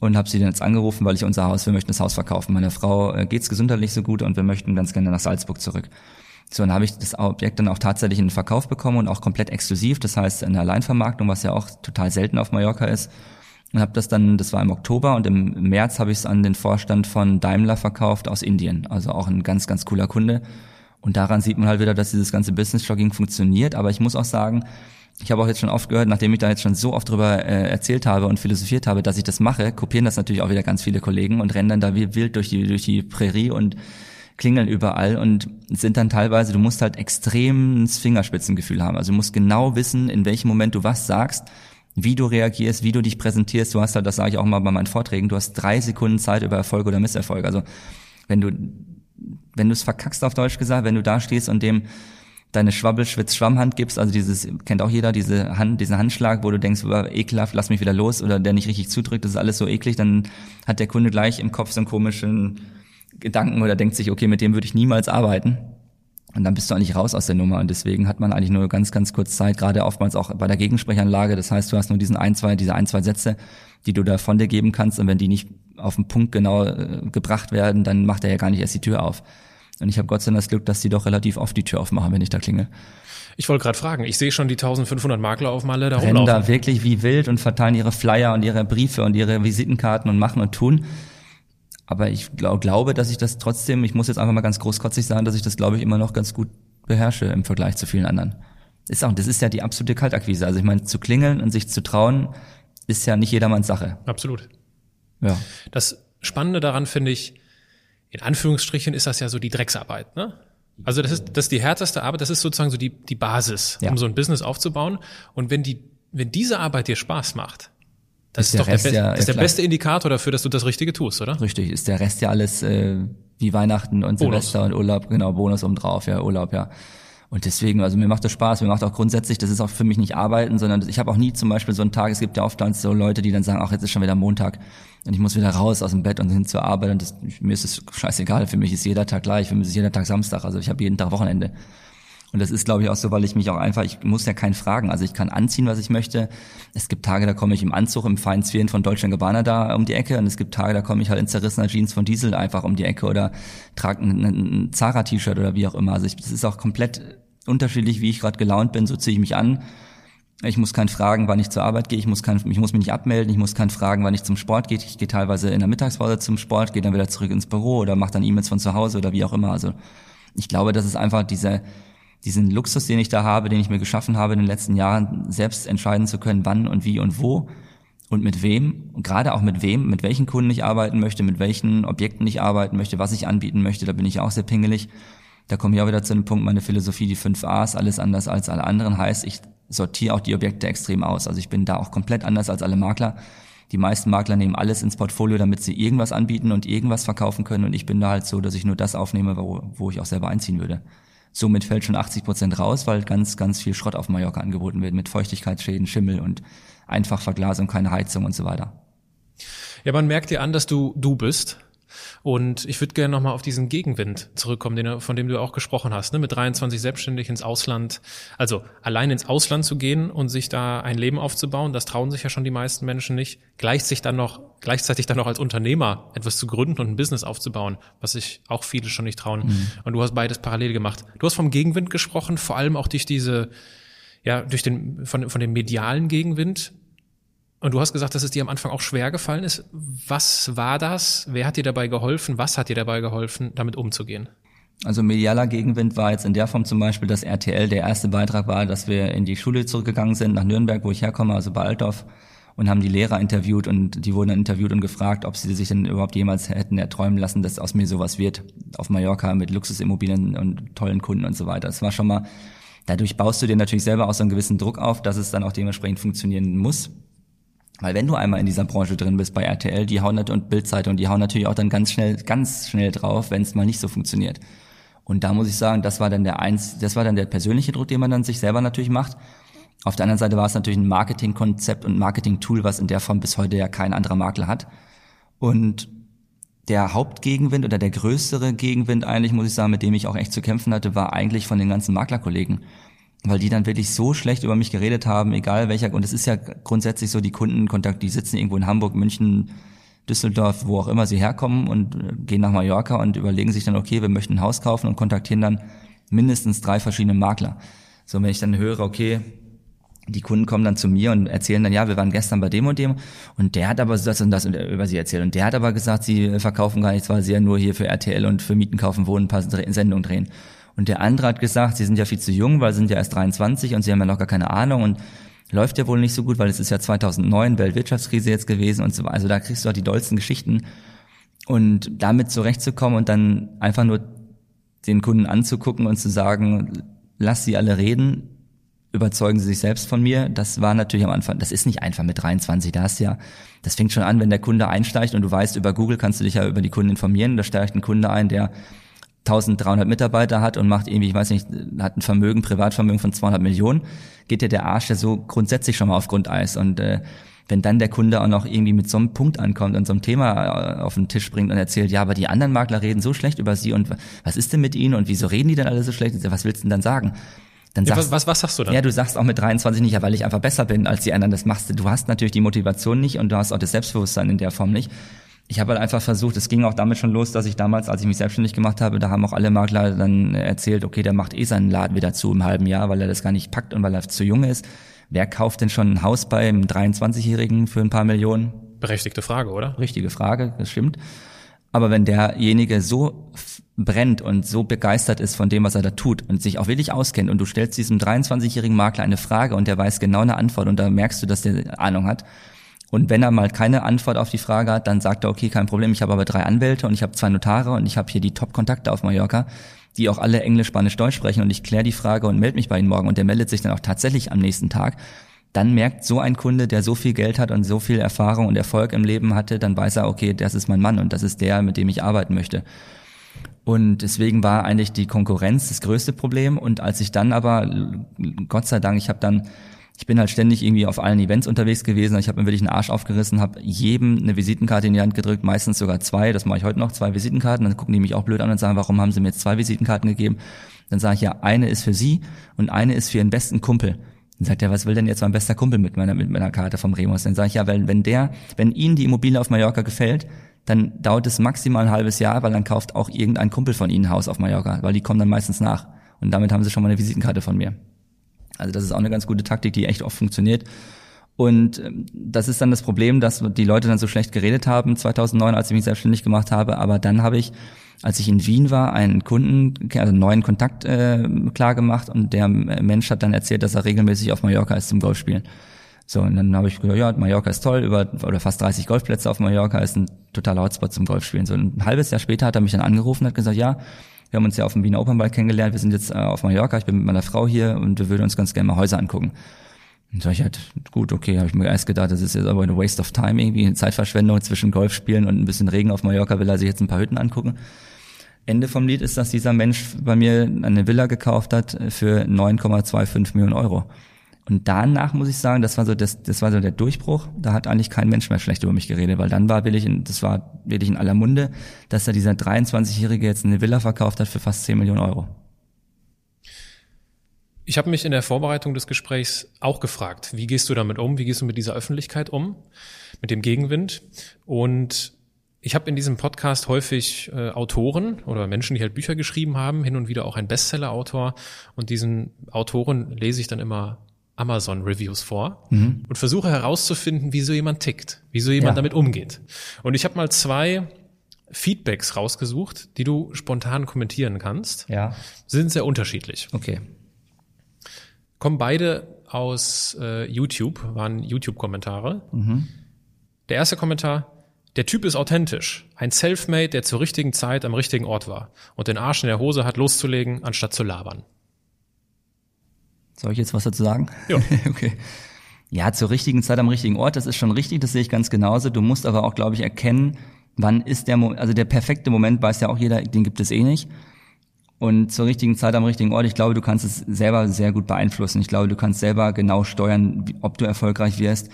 und habe sie dann jetzt angerufen, weil ich unser Haus, wir möchten das Haus verkaufen. Meiner Frau äh, geht's gesundheitlich so gut und wir möchten ganz gerne nach Salzburg zurück. So, dann habe ich das Objekt dann auch tatsächlich in den Verkauf bekommen und auch komplett exklusiv, das heißt in der Alleinvermarktung, was ja auch total selten auf Mallorca ist. Und habe das dann, das war im Oktober und im März habe ich es an den Vorstand von Daimler verkauft aus Indien. Also auch ein ganz, ganz cooler Kunde. Und daran sieht man halt wieder, dass dieses ganze Business-Jogging funktioniert. Aber ich muss auch sagen, ich habe auch jetzt schon oft gehört, nachdem ich da jetzt schon so oft drüber äh, erzählt habe und philosophiert habe, dass ich das mache, kopieren das natürlich auch wieder ganz viele Kollegen und rennen dann da wie wild durch die, durch die Prärie und klingeln überall und sind dann teilweise, du musst halt extrem das Fingerspitzengefühl haben. Also du musst genau wissen, in welchem Moment du was sagst, wie du reagierst, wie du dich präsentierst. Du hast halt, das sage ich auch mal bei meinen Vorträgen, du hast drei Sekunden Zeit über Erfolg oder Misserfolg. Also wenn du, wenn du es verkackst auf Deutsch gesagt, wenn du da stehst und dem deine Schwabbel-Schwitz-Schwammhand gibst, also dieses, kennt auch jeder, diese Hand, diesen Handschlag, wo du denkst, oh, ekelhaft, lass mich wieder los, oder der nicht richtig zudrückt, das ist alles so eklig, dann hat der Kunde gleich im Kopf so einen komischen Gedanken oder denkt sich, okay, mit dem würde ich niemals arbeiten. Und dann bist du eigentlich raus aus der Nummer. Und deswegen hat man eigentlich nur ganz, ganz kurz Zeit, gerade oftmals auch bei der Gegensprechanlage. Das heißt, du hast nur diesen ein, zwei, diese ein, zwei Sätze, die du da von dir geben kannst. Und wenn die nicht auf den Punkt genau äh, gebracht werden, dann macht er ja gar nicht erst die Tür auf. Und ich habe Gott sei Dank das Glück, dass die doch relativ oft die Tür aufmachen, wenn ich da klinge. Ich wollte gerade fragen, ich sehe schon die 1500 Makler auf Malle da Rennen rumlaufen. da wirklich wie wild und verteilen ihre Flyer und ihre Briefe und ihre Visitenkarten und machen und tun. Aber ich glaub, glaube, dass ich das trotzdem, ich muss jetzt einfach mal ganz großkotzig sagen, dass ich das, glaube ich, immer noch ganz gut beherrsche im Vergleich zu vielen anderen. Ist auch, das ist ja die absolute Kaltakquise. Also ich meine, zu klingeln und sich zu trauen, ist ja nicht jedermanns Sache. Absolut. Ja. Das Spannende daran finde ich, in Anführungsstrichen ist das ja so die Drecksarbeit, ne? Also das ist, das ist die härteste Arbeit, das ist sozusagen so die, die Basis, ja. um so ein Business aufzubauen. Und wenn die, wenn diese Arbeit dir Spaß macht, das ist, ist doch der, Be ja, ist der beste Indikator dafür, dass du das Richtige tust, oder? Richtig, ist der Rest ja alles äh, wie Weihnachten und Bonus. Silvester und Urlaub, genau, Bonus obendrauf, ja, Urlaub, ja. Und deswegen, also mir macht das Spaß, mir macht auch grundsätzlich, das ist auch für mich nicht arbeiten, sondern ich habe auch nie zum Beispiel so einen Tag, es gibt ja oft dann so Leute, die dann sagen, ach, jetzt ist schon wieder Montag und ich muss wieder raus aus dem Bett und hin zur Arbeit und das, mir ist es scheißegal, für mich ist jeder Tag gleich, für mich ist jeder Tag Samstag, also ich habe jeden Tag Wochenende. Und das ist, glaube ich, auch so, weil ich mich auch einfach, ich muss ja keinen fragen. Also ich kann anziehen, was ich möchte. Es gibt Tage, da komme ich im Anzug, im feinen Zwirn von Deutschland Gabbana da um die Ecke. Und es gibt Tage, da komme ich halt in zerrissener Jeans von Diesel einfach um die Ecke oder trage ein, ein Zara-T-Shirt oder wie auch immer. Also ich, das ist auch komplett unterschiedlich, wie ich gerade gelaunt bin, so ziehe ich mich an. Ich muss keinen fragen, wann ich zur Arbeit gehe. Ich muss, kein, ich muss mich nicht abmelden. Ich muss keinen fragen, wann ich zum Sport gehe. Ich gehe teilweise in der Mittagspause zum Sport, gehe dann wieder zurück ins Büro oder mache dann E-Mails von zu Hause oder wie auch immer. Also ich glaube, das ist einfach diese diesen Luxus, den ich da habe, den ich mir geschaffen habe in den letzten Jahren, selbst entscheiden zu können, wann und wie und wo und mit wem und gerade auch mit wem, mit welchen Kunden ich arbeiten möchte, mit welchen Objekten ich arbeiten möchte, was ich anbieten möchte, da bin ich auch sehr pingelig. Da komme ich auch wieder zu dem Punkt, meine Philosophie, die 5 A's, alles anders als alle anderen, heißt, ich sortiere auch die Objekte extrem aus. Also ich bin da auch komplett anders als alle Makler. Die meisten Makler nehmen alles ins Portfolio, damit sie irgendwas anbieten und irgendwas verkaufen können. Und ich bin da halt so, dass ich nur das aufnehme, wo, wo ich auch selber einziehen würde. Somit fällt schon 80 Prozent raus, weil ganz, ganz viel Schrott auf Mallorca angeboten wird mit Feuchtigkeitsschäden, Schimmel und Einfachverglasung, keine Heizung und so weiter. Ja, man merkt dir an, dass du du bist. Und ich würde gerne nochmal auf diesen Gegenwind zurückkommen, den, von dem du auch gesprochen hast, ne? mit 23 selbstständig ins Ausland, also allein ins Ausland zu gehen und sich da ein Leben aufzubauen, das trauen sich ja schon die meisten Menschen nicht. Gleichzeitig dann noch, gleichzeitig dann noch als Unternehmer etwas zu gründen und ein Business aufzubauen, was sich auch viele schon nicht trauen. Mhm. Und du hast beides parallel gemacht. Du hast vom Gegenwind gesprochen, vor allem auch durch diese, ja, durch den, von, von dem medialen Gegenwind. Und du hast gesagt, dass es dir am Anfang auch schwer gefallen ist. Was war das? Wer hat dir dabei geholfen? Was hat dir dabei geholfen, damit umzugehen? Also medialer Gegenwind war jetzt in der Form zum Beispiel, dass RTL der erste Beitrag war, dass wir in die Schule zurückgegangen sind, nach Nürnberg, wo ich herkomme, also bei Altdorf, und haben die Lehrer interviewt und die wurden dann interviewt und gefragt, ob sie sich denn überhaupt jemals hätten erträumen lassen, dass aus mir sowas wird, auf Mallorca mit Luxusimmobilien und tollen Kunden und so weiter. Das war schon mal, dadurch baust du dir natürlich selber auch so einen gewissen Druck auf, dass es dann auch dementsprechend funktionieren muss. Weil wenn du einmal in dieser Branche drin bist bei RTL, die hauen und Bildzeitung, die hauen natürlich auch dann ganz schnell, ganz schnell drauf, wenn es mal nicht so funktioniert. Und da muss ich sagen, das war dann der eins, das war dann der persönliche Druck, den man dann sich selber natürlich macht. Auf der anderen Seite war es natürlich ein Marketingkonzept und Marketing-Tool, was in der Form bis heute ja kein anderer Makler hat. Und der Hauptgegenwind oder der größere Gegenwind eigentlich, muss ich sagen, mit dem ich auch echt zu kämpfen hatte, war eigentlich von den ganzen Maklerkollegen weil die dann wirklich so schlecht über mich geredet haben, egal welcher, und es ist ja grundsätzlich so, die Kundenkontakt, die sitzen irgendwo in Hamburg, München, Düsseldorf, wo auch immer sie herkommen und äh, gehen nach Mallorca und überlegen sich dann, okay, wir möchten ein Haus kaufen und kontaktieren dann mindestens drei verschiedene Makler. So, wenn ich dann höre, okay, die Kunden kommen dann zu mir und erzählen dann, ja, wir waren gestern bei dem und dem und der hat aber das und das über sie erzählt und der hat aber gesagt, sie verkaufen gar nichts, weil sie ja nur hier für RTL und für Mieten kaufen, wohnen, ein paar Sendungen drehen. Und der andere hat gesagt, sie sind ja viel zu jung, weil sie sind ja erst 23 und sie haben ja noch gar keine Ahnung und läuft ja wohl nicht so gut, weil es ist ja 2009 Weltwirtschaftskrise jetzt gewesen und so. Also da kriegst du auch die dollsten Geschichten. Und damit zurechtzukommen und dann einfach nur den Kunden anzugucken und zu sagen, lass sie alle reden, überzeugen sie sich selbst von mir. Das war natürlich am Anfang, das ist nicht einfach mit 23, da hast ja, das fängt schon an, wenn der Kunde einsteigt und du weißt, über Google kannst du dich ja über die Kunden informieren, da steigt ein Kunde ein, der 1300 Mitarbeiter hat und macht irgendwie, ich weiß nicht, hat ein Vermögen, Privatvermögen von 200 Millionen, geht dir der Arsch ja so grundsätzlich schon mal auf Grundeis und äh, wenn dann der Kunde auch noch irgendwie mit so einem Punkt ankommt und so einem Thema äh, auf den Tisch bringt und erzählt, ja, aber die anderen Makler reden so schlecht über sie und was ist denn mit ihnen und wieso reden die denn alle so schlecht? Was willst du denn dann sagen? Dann Ja, sagst, was, was, was sagst du dann? ja, du sagst auch mit 23 nicht, ja, weil ich einfach besser bin als die anderen. Das machst du. Du hast natürlich die Motivation nicht und du hast auch das Selbstbewusstsein in der Form nicht. Ich habe halt einfach versucht, es ging auch damit schon los, dass ich damals, als ich mich selbstständig gemacht habe, da haben auch alle Makler dann erzählt, okay, der macht eh seinen Laden wieder zu im halben Jahr, weil er das gar nicht packt und weil er zu jung ist. Wer kauft denn schon ein Haus bei einem 23-Jährigen für ein paar Millionen? Berechtigte Frage, oder? Richtige Frage, das stimmt. Aber wenn derjenige so brennt und so begeistert ist von dem, was er da tut und sich auch wirklich auskennt und du stellst diesem 23-jährigen Makler eine Frage und der weiß genau eine Antwort und da merkst du, dass der Ahnung hat. Und wenn er mal keine Antwort auf die Frage hat, dann sagt er, okay, kein Problem, ich habe aber drei Anwälte und ich habe zwei Notare und ich habe hier die Top-Kontakte auf Mallorca, die auch alle Englisch, Spanisch, Deutsch sprechen und ich kläre die Frage und melde mich bei Ihnen morgen und der meldet sich dann auch tatsächlich am nächsten Tag dann merkt so ein Kunde, der so viel Geld hat und so viel Erfahrung und Erfolg im Leben hatte, dann weiß er, okay, das ist mein Mann und das ist der, mit dem ich arbeiten möchte. Und deswegen war eigentlich die Konkurrenz das größte Problem. Und als ich dann aber, Gott sei Dank, ich habe dann, ich bin halt ständig irgendwie auf allen Events unterwegs gewesen. Ich habe mir wirklich einen Arsch aufgerissen, habe jedem eine Visitenkarte in die Hand gedrückt, meistens sogar zwei. Das mache ich heute noch, zwei Visitenkarten. Dann gucken die mich auch blöd an und sagen, warum haben sie mir jetzt zwei Visitenkarten gegeben? Dann sage ich ja, eine ist für Sie und eine ist für Ihren besten Kumpel. Dann sagt er, was will denn jetzt mein bester Kumpel mit meiner, mit meiner Karte vom Remus? Dann sage ich ja, wenn, wenn der, wenn Ihnen die Immobilie auf Mallorca gefällt, dann dauert es maximal ein halbes Jahr, weil dann kauft auch irgendein Kumpel von Ihnen ein Haus auf Mallorca, weil die kommen dann meistens nach. Und damit haben sie schon mal eine Visitenkarte von mir. Also das ist auch eine ganz gute Taktik, die echt oft funktioniert. Und ähm, das ist dann das Problem, dass die Leute dann so schlecht geredet haben 2009, als ich mich selbstständig gemacht habe. Aber dann habe ich, als ich in Wien war, einen Kunden, also einen neuen Kontakt äh, klar gemacht und der Mensch hat dann erzählt, dass er regelmäßig auf Mallorca ist zum Golfspielen. So, und dann habe ich gesagt, ja, Mallorca ist toll, über oder fast 30 Golfplätze auf Mallorca ist ein totaler Hotspot zum Golfspielen. So ein halbes Jahr später hat er mich dann angerufen und hat gesagt, ja, wir haben uns ja auf dem Wiener Opernball kennengelernt, wir sind jetzt äh, auf Mallorca, ich bin mit meiner Frau hier und wir würden uns ganz gerne mal Häuser angucken. Und sag ich halt, gut, okay, habe ich mir erst gedacht, das ist jetzt aber eine Waste of time irgendwie, eine Zeitverschwendung zwischen Golfspielen und ein bisschen Regen auf Mallorca, will er sich jetzt ein paar Hütten angucken. Ende vom Lied ist, dass dieser Mensch bei mir eine Villa gekauft hat für 9,25 Millionen Euro. Und danach muss ich sagen, das war so das, das war so der Durchbruch. Da hat eigentlich kein Mensch mehr schlecht über mich geredet, weil dann war wirklich, in, das war wirklich in aller Munde, dass da dieser 23-Jährige jetzt eine Villa verkauft hat für fast 10 Millionen Euro. Ich habe mich in der Vorbereitung des Gesprächs auch gefragt, wie gehst du damit um? Wie gehst du mit dieser Öffentlichkeit um? Mit dem Gegenwind? Und ich habe in diesem Podcast häufig äh, Autoren oder Menschen, die halt Bücher geschrieben haben, hin und wieder auch ein Bestseller-Autor. Und diesen Autoren lese ich dann immer Amazon-Reviews vor Mhm. und versuche herauszufinden, wie so jemand tickt, wie so jemand Ja. damit umgeht. Und ich habe mal zwei Feedbacks rausgesucht, die du spontan kommentieren kannst. Ja. Sie sind sehr unterschiedlich. Okay. Kommen beide aus äh, YouTube, waren YouTube-Kommentare. Mhm. Der erste Kommentar, der Typ ist authentisch. Ein Selfmade, der zur richtigen Zeit am richtigen Ort war und den Arsch in der Hose hat loszulegen, anstatt zu labern. Soll ich jetzt was dazu sagen? Ja. okay. Ja, zur richtigen Zeit am richtigen Ort, das ist schon richtig, das sehe ich ganz genauso. Du musst aber auch, glaube ich, erkennen, wann ist der Moment, also der perfekte Moment weiß ja auch jeder, den gibt es eh nicht. Und zur richtigen Zeit am richtigen Ort, ich glaube, du kannst es selber sehr gut beeinflussen. Ich glaube, du kannst selber genau steuern, ob du erfolgreich wirst.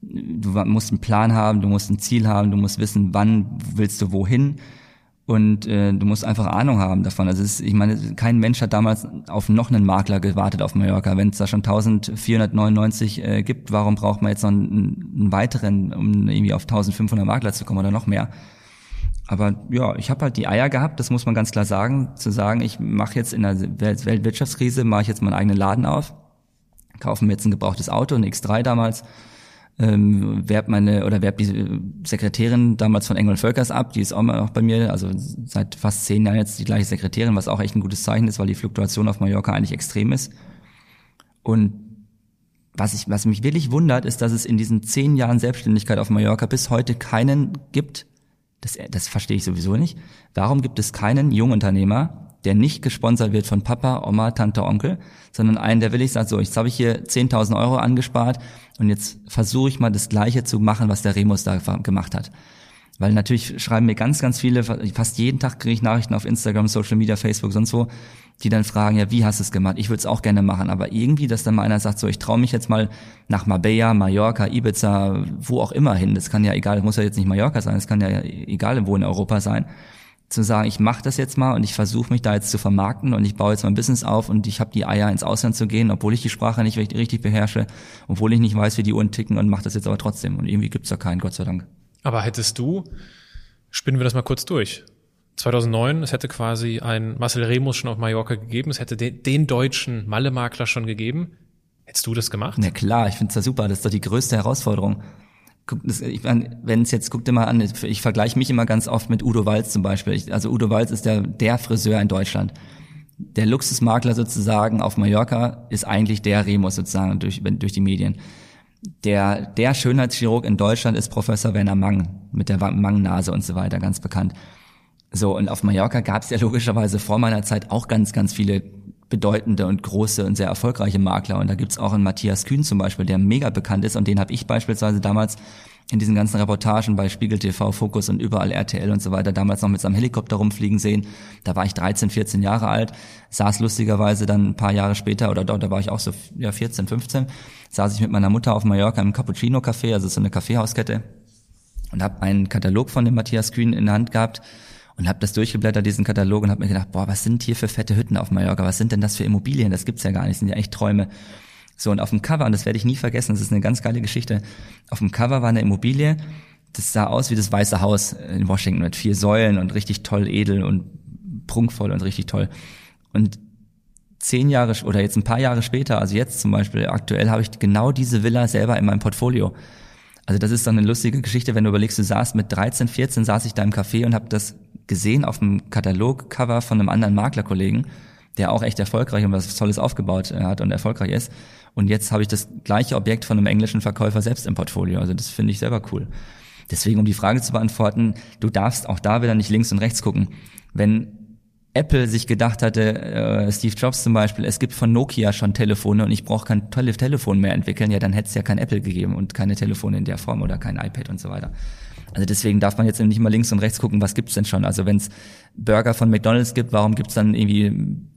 Du musst einen Plan haben, du musst ein Ziel haben, du musst wissen, wann willst du wohin. Und äh, du musst einfach Ahnung haben davon. Also ist, ich meine, kein Mensch hat damals auf noch einen Makler gewartet auf Mallorca. Wenn es da schon 1499 äh, gibt, warum braucht man jetzt noch einen, einen weiteren, um irgendwie auf 1500 Makler zu kommen oder noch mehr? Aber ja, ich habe halt die Eier gehabt, das muss man ganz klar sagen, zu sagen, ich mache jetzt in der Welt- Weltwirtschaftskrise, mache ich jetzt meinen eigenen Laden auf, kaufe mir jetzt ein gebrauchtes Auto, ein X3 damals, ähm, werb meine oder werb die Sekretärin damals von Engel Völkers ab, die ist auch mal noch bei mir, also seit fast zehn Jahren jetzt die gleiche Sekretärin, was auch echt ein gutes Zeichen ist, weil die Fluktuation auf Mallorca eigentlich extrem ist. Und was, ich, was mich wirklich wundert, ist, dass es in diesen zehn Jahren Selbstständigkeit auf Mallorca bis heute keinen gibt, das, das verstehe ich sowieso nicht. Warum gibt es keinen Jungunternehmer, der nicht gesponsert wird von Papa, Oma, Tante, Onkel, sondern einen, der willig sagt, so, jetzt habe ich hier 10.000 Euro angespart und jetzt versuche ich mal das Gleiche zu machen, was der Remus da gemacht hat. Weil natürlich schreiben mir ganz, ganz viele, fast jeden Tag kriege ich Nachrichten auf Instagram, Social Media, Facebook, sonst wo, die dann fragen, ja, wie hast du es gemacht? Ich würde es auch gerne machen, aber irgendwie, dass dann mal einer sagt, so, ich traue mich jetzt mal nach Marbella, Mallorca, Ibiza, wo auch immer hin. Das kann ja egal, muss ja jetzt nicht Mallorca sein, das kann ja egal wo in Europa sein. Zu sagen, ich mache das jetzt mal und ich versuche mich da jetzt zu vermarkten und ich baue jetzt mein Business auf und ich habe die Eier ins Ausland zu gehen, obwohl ich die Sprache nicht richtig beherrsche, obwohl ich nicht weiß, wie die Uhren ticken und mache das jetzt aber trotzdem. Und irgendwie gibt's da keinen, Gott sei Dank. Aber hättest du, spinnen wir das mal kurz durch, 2009, es hätte quasi ein Marcel Remus schon auf Mallorca gegeben, es hätte den, den deutschen Malle-Makler schon gegeben. Hättest du das gemacht? Na klar, ich finde es ja super, das ist doch die größte Herausforderung. Ich mein, wenn es jetzt, guck dir mal an, ich vergleiche mich immer ganz oft mit Udo Walz zum Beispiel. Ich, also Udo Walz ist der, der Friseur in Deutschland. Der Luxusmakler sozusagen auf Mallorca ist eigentlich der Remus sozusagen durch, durch die Medien. Der, der Schönheitschirurg in Deutschland ist Professor Werner Mang mit der Mang-Nase und so weiter, ganz bekannt. So, und auf Mallorca gab es ja logischerweise vor meiner Zeit auch ganz, ganz viele bedeutende und große und sehr erfolgreiche Makler. Und da gibt's auch einen Matthias Kühn zum Beispiel, der mega bekannt ist und den habe ich beispielsweise damals in diesen ganzen Reportagen bei Spiegel TV, Fokus und überall RTL und so weiter damals noch mit seinem Helikopter rumfliegen sehen. Da war ich 13, 14 Jahre alt, saß lustigerweise dann ein paar Jahre später oder dort, da war ich auch so ja 14, 15, saß ich mit meiner Mutter auf Mallorca im Cappuccino Café, also so eine Kaffeehauskette und habe einen Katalog von dem Matthias Kühn in der Hand gehabt und habe das durchgeblättert, diesen Katalog, und habe mir gedacht, boah, was sind hier für fette Hütten auf Mallorca? Was sind denn das für Immobilien? Das gibt's ja gar nicht, das sind ja echt Träume. So, und auf dem Cover, und das werde ich nie vergessen, das ist eine ganz geile Geschichte, auf dem Cover war eine Immobilie, das sah aus wie das Weiße Haus in Washington mit vier Säulen und richtig toll edel und prunkvoll und richtig toll. Und zehn Jahre oder jetzt ein paar Jahre später, also jetzt zum Beispiel aktuell, habe ich genau diese Villa selber in meinem Portfolio. Also das ist dann eine lustige Geschichte, wenn du überlegst, du saßt mit 13, 14, saß ich da im Café und habe das gesehen auf dem Katalogcover von einem anderen Maklerkollegen, der auch echt erfolgreich und was Tolles aufgebaut äh, hat und erfolgreich ist. Und jetzt habe ich das gleiche Objekt von einem englischen Verkäufer selbst im Portfolio. Also das finde ich selber cool. Deswegen, um die Frage zu beantworten, du darfst auch da wieder nicht links und rechts gucken. Wenn Apple sich gedacht hatte, äh, Steve Jobs zum Beispiel, es gibt von Nokia schon Telefone und ich brauche kein tolles Telefon mehr entwickeln, ja, dann hätte es ja kein Apple gegeben und keine Telefone in der Form oder kein iPad und so weiter. Also deswegen darf man jetzt nicht mal links und rechts gucken, was gibt's denn schon. Also wenn es Burger von McDonald's gibt, warum gibt's dann irgendwie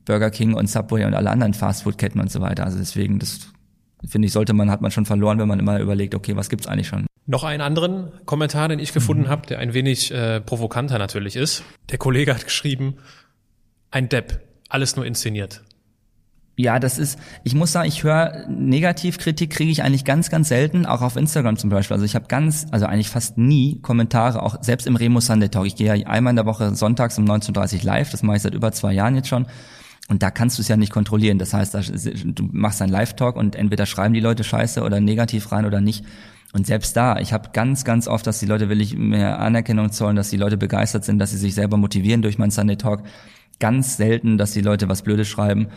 Burger King und Subway und alle anderen Fastfood-Ketten und so weiter. Also deswegen, das finde ich, sollte man, hat man schon verloren, wenn man immer überlegt, okay, was gibt's eigentlich schon. Noch einen anderen Kommentar, den ich gefunden mhm. habe, der ein wenig äh, provokanter natürlich ist. Der Kollege hat geschrieben, ein Depp, alles nur inszeniert. Ja, das ist, ich muss sagen, ich höre Negativkritik kriege ich eigentlich ganz, ganz selten, auch auf Instagram zum Beispiel. Also ich habe ganz, also eigentlich fast nie Kommentare, auch selbst im Remo Sunday Talk. Ich gehe ja einmal in der Woche sonntags um 19.30 Uhr live, das mache ich seit über zwei Jahren jetzt schon. Und da kannst du es ja nicht kontrollieren. Das heißt, du machst einen Live-Talk und entweder schreiben die Leute Scheiße oder negativ rein oder nicht. Und selbst da, ich habe ganz, ganz oft, dass die Leute will ich mehr Anerkennung zollen, dass die Leute begeistert sind, dass sie sich selber motivieren durch meinen Sunday Talk. Ganz selten, dass die Leute was Blödes schreiben.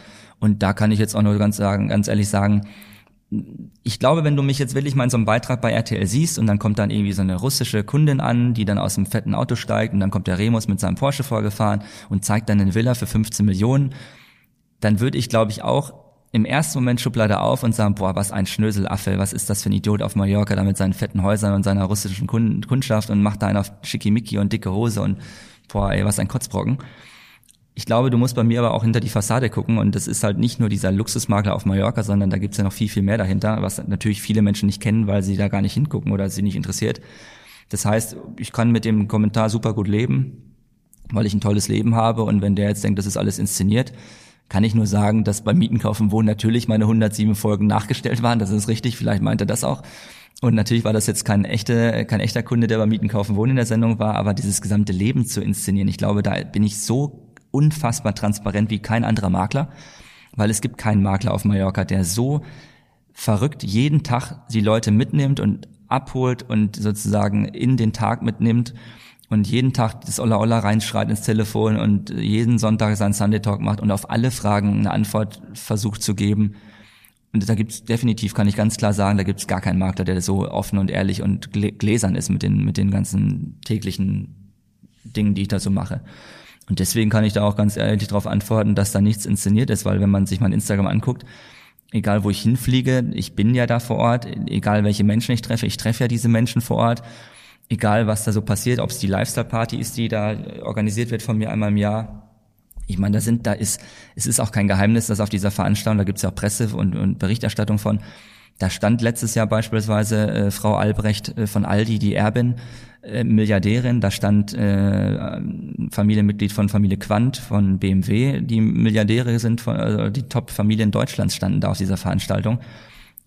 Und da kann ich jetzt auch nur ganz sagen, ganz ehrlich sagen, ich glaube, wenn du mich jetzt wirklich mal in so einem Beitrag bei RTL siehst und dann kommt dann irgendwie so eine russische Kundin an, die dann aus dem fetten Auto steigt und dann kommt der Remus mit seinem Porsche vorgefahren und zeigt dann eine Villa für 15 Millionen, dann würde ich, glaube ich, auch im ersten Moment Schublade auf und sagen, boah, was ein Schnöselaffe, was ist das für ein Idiot auf Mallorca da mit seinen fetten Häusern und seiner russischen Kundschaft und macht da einen auf Schickimicki und dicke Hose und boah, ey, was ein Kotzbrocken ich glaube, du musst bei mir aber auch hinter die Fassade gucken und das ist halt nicht nur dieser Luxusmakler auf Mallorca, sondern da gibt's ja noch viel, viel mehr dahinter, was natürlich viele Menschen nicht kennen, weil sie da gar nicht hingucken oder sie nicht interessiert. Das heißt, ich kann mit dem Kommentar super gut leben, weil ich ein tolles Leben habe und wenn der jetzt denkt, das ist alles inszeniert, kann ich nur sagen, dass beim Mieten, Kaufen, Wohnen natürlich meine 107 Folgen nachgestellt waren, das ist richtig, vielleicht meint er das auch. Und natürlich war das jetzt kein echter, kein echter Kunde, der beim Mieten, Kaufen, Wohnen in der Sendung war, aber dieses gesamte Leben zu inszenieren, ich glaube, da bin ich so unfassbar transparent wie kein anderer Makler, weil es gibt keinen Makler auf Mallorca, der so verrückt jeden Tag die Leute mitnimmt und abholt und sozusagen in den Tag mitnimmt und jeden Tag das Olla Olla reinschreit ins Telefon und jeden Sonntag seinen Sunday Talk macht und auf alle Fragen eine Antwort versucht zu geben. Und da gibt's definitiv, kann ich ganz klar sagen, da gibt's gar keinen Makler, der so offen und ehrlich und gläsern ist mit den, mit den ganzen täglichen Dingen, die ich da so mache. Und deswegen kann ich da auch ganz ehrlich darauf antworten, dass da nichts inszeniert ist, weil wenn man sich mein Instagram anguckt, egal wo ich hinfliege, ich bin ja da vor Ort, egal welche Menschen ich treffe, ich treffe ja diese Menschen vor Ort. egal was da so passiert, ob es die Lifestyle-Party ist, die da organisiert wird von mir einmal im Jahr. Ich meine, da sind, da ist, es ist auch kein Geheimnis, dass auf dieser Veranstaltung, da gibt es ja auch Presse und, und Berichterstattung von, da stand letztes Jahr beispielsweise äh, Frau Albrecht äh, von Aldi, die Erbin, äh, Milliardärin. Da stand äh, Familienmitglied von Familie Quandt von BMW, die Milliardäre sind, von, also die Top-Familien Deutschlands standen da auf dieser Veranstaltung.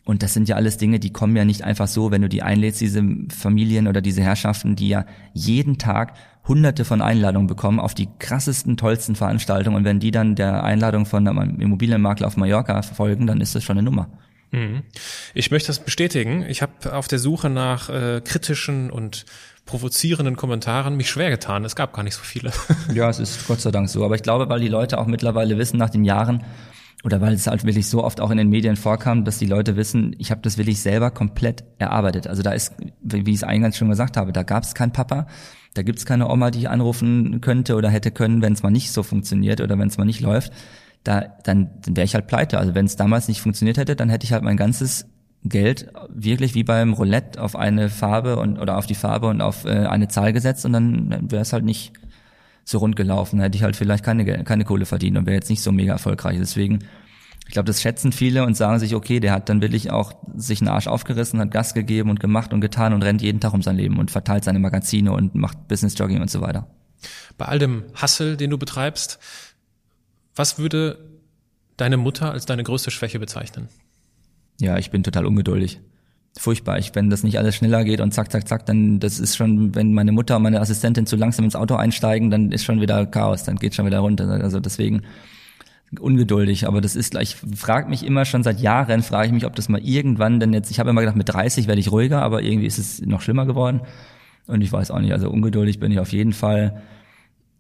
Und das sind ja alles Dinge, die kommen ja nicht einfach so, wenn du die einlädst, diese Familien oder diese Herrschaften, die ja jeden Tag hunderte von Einladungen bekommen auf die krassesten, tollsten Veranstaltungen. Und wenn die dann der Einladung von einem Immobilienmakler auf Mallorca folgen, dann ist das schon eine Nummer. Mhm. Ich möchte das bestätigen. Ich habe auf der Suche nach äh, kritischen und provozierenden Kommentaren mich schwer getan. Es gab gar nicht so viele. ja, es ist Gott sei Dank so. Aber ich glaube, weil die Leute auch mittlerweile wissen nach den Jahren, oder weil es halt wirklich so oft auch in den Medien vorkam, dass die Leute wissen, ich habe das wirklich selber komplett erarbeitet. Also da ist, wie ich es eingangs schon gesagt habe, da gab es keinen Papa, da gibt es keine Oma, die ich anrufen könnte oder hätte können, wenn es mal nicht so funktioniert oder wenn es mal nicht läuft da, dann, dann wäre ich halt pleite. Also wenn es damals nicht funktioniert hätte, dann hätte ich halt mein ganzes Geld wirklich wie beim Roulette auf eine Farbe und oder auf die Farbe und auf äh, eine Zahl gesetzt und dann wäre es halt nicht so rund gelaufen. Dann hätte ich halt vielleicht keine, keine Kohle verdient und wäre jetzt nicht so mega erfolgreich. Deswegen, ich glaube, das schätzen viele und sagen sich, okay, der hat dann wirklich auch sich einen Arsch aufgerissen, hat Gas gegeben und gemacht und getan und rennt jeden Tag um sein Leben und verteilt seine Magazine und macht Business Jogging und so weiter. Bei all dem Hustle, den du betreibst, was würde deine Mutter als deine größte Schwäche bezeichnen? Ja, ich bin total ungeduldig. Furchtbar. Ich, wenn das nicht alles schneller geht und zack, zack, zack, dann das ist schon, wenn meine Mutter und meine Assistentin zu langsam ins Auto einsteigen, dann ist schon wieder Chaos, dann geht schon wieder runter. Also deswegen ungeduldig, aber das ist gleich, frag mich immer schon seit Jahren, frage ich mich, ob das mal irgendwann denn jetzt, ich habe immer gedacht, mit 30 werde ich ruhiger, aber irgendwie ist es noch schlimmer geworden und ich weiß auch nicht, also ungeduldig bin ich auf jeden Fall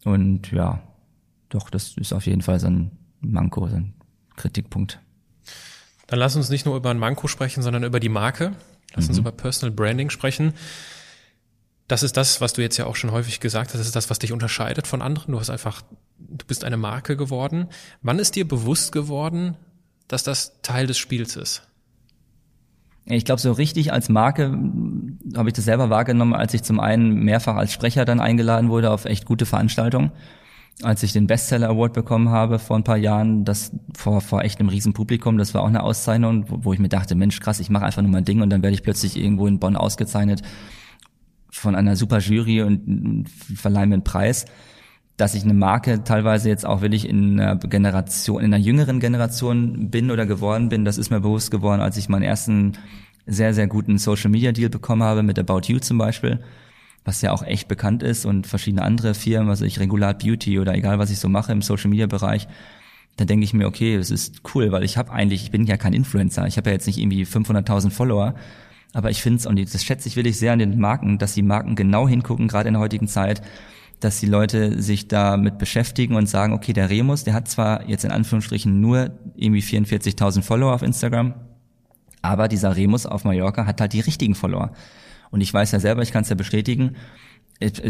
und ja, doch, das ist auf jeden Fall so ein Manko, so ein Kritikpunkt. Dann lass uns nicht nur über ein Manko sprechen, sondern über die Marke. Lass mhm. uns über Personal Branding sprechen. Das ist das, was du jetzt ja auch schon häufig gesagt hast, das ist das, was dich unterscheidet von anderen. Du hast einfach, du bist eine Marke geworden. Wann ist dir bewusst geworden, dass das Teil des Spiels ist? Ich glaube, so richtig als Marke habe ich das selber wahrgenommen, als ich zum einen mehrfach als Sprecher dann eingeladen wurde auf echt gute Veranstaltungen als ich den Bestseller Award bekommen habe vor ein paar Jahren, das vor, vor echt einem riesen Publikum, das war auch eine Auszeichnung, wo, wo ich mir dachte, Mensch, krass, ich mache einfach nur mein Ding und dann werde ich plötzlich irgendwo in Bonn ausgezeichnet von einer super Jury und verleihen mir einen Preis. Dass ich eine Marke teilweise jetzt auch wirklich in einer Generation, in einer jüngeren Generation bin oder geworden bin, das ist mir bewusst geworden, als ich meinen ersten sehr, sehr guten Social Media Deal bekommen habe mit About You zum Beispiel was ja auch echt bekannt ist und verschiedene andere Firmen, also ich Regulat Beauty oder egal was ich so mache im Social Media Bereich, dann denke ich mir, okay, das ist cool, weil ich habe eigentlich, ich bin ja kein Influencer, ich habe ja jetzt nicht irgendwie 500.000 Follower, aber ich finde es, und das schätze ich wirklich sehr an den Marken, dass die Marken genau hingucken, gerade in der heutigen Zeit, dass die Leute sich damit beschäftigen und sagen, okay, der Remus, der hat zwar jetzt in Anführungsstrichen nur irgendwie 44.000 Follower auf Instagram, aber dieser Remus auf Mallorca hat halt die richtigen Follower. Und ich weiß ja selber, ich kann es ja bestätigen,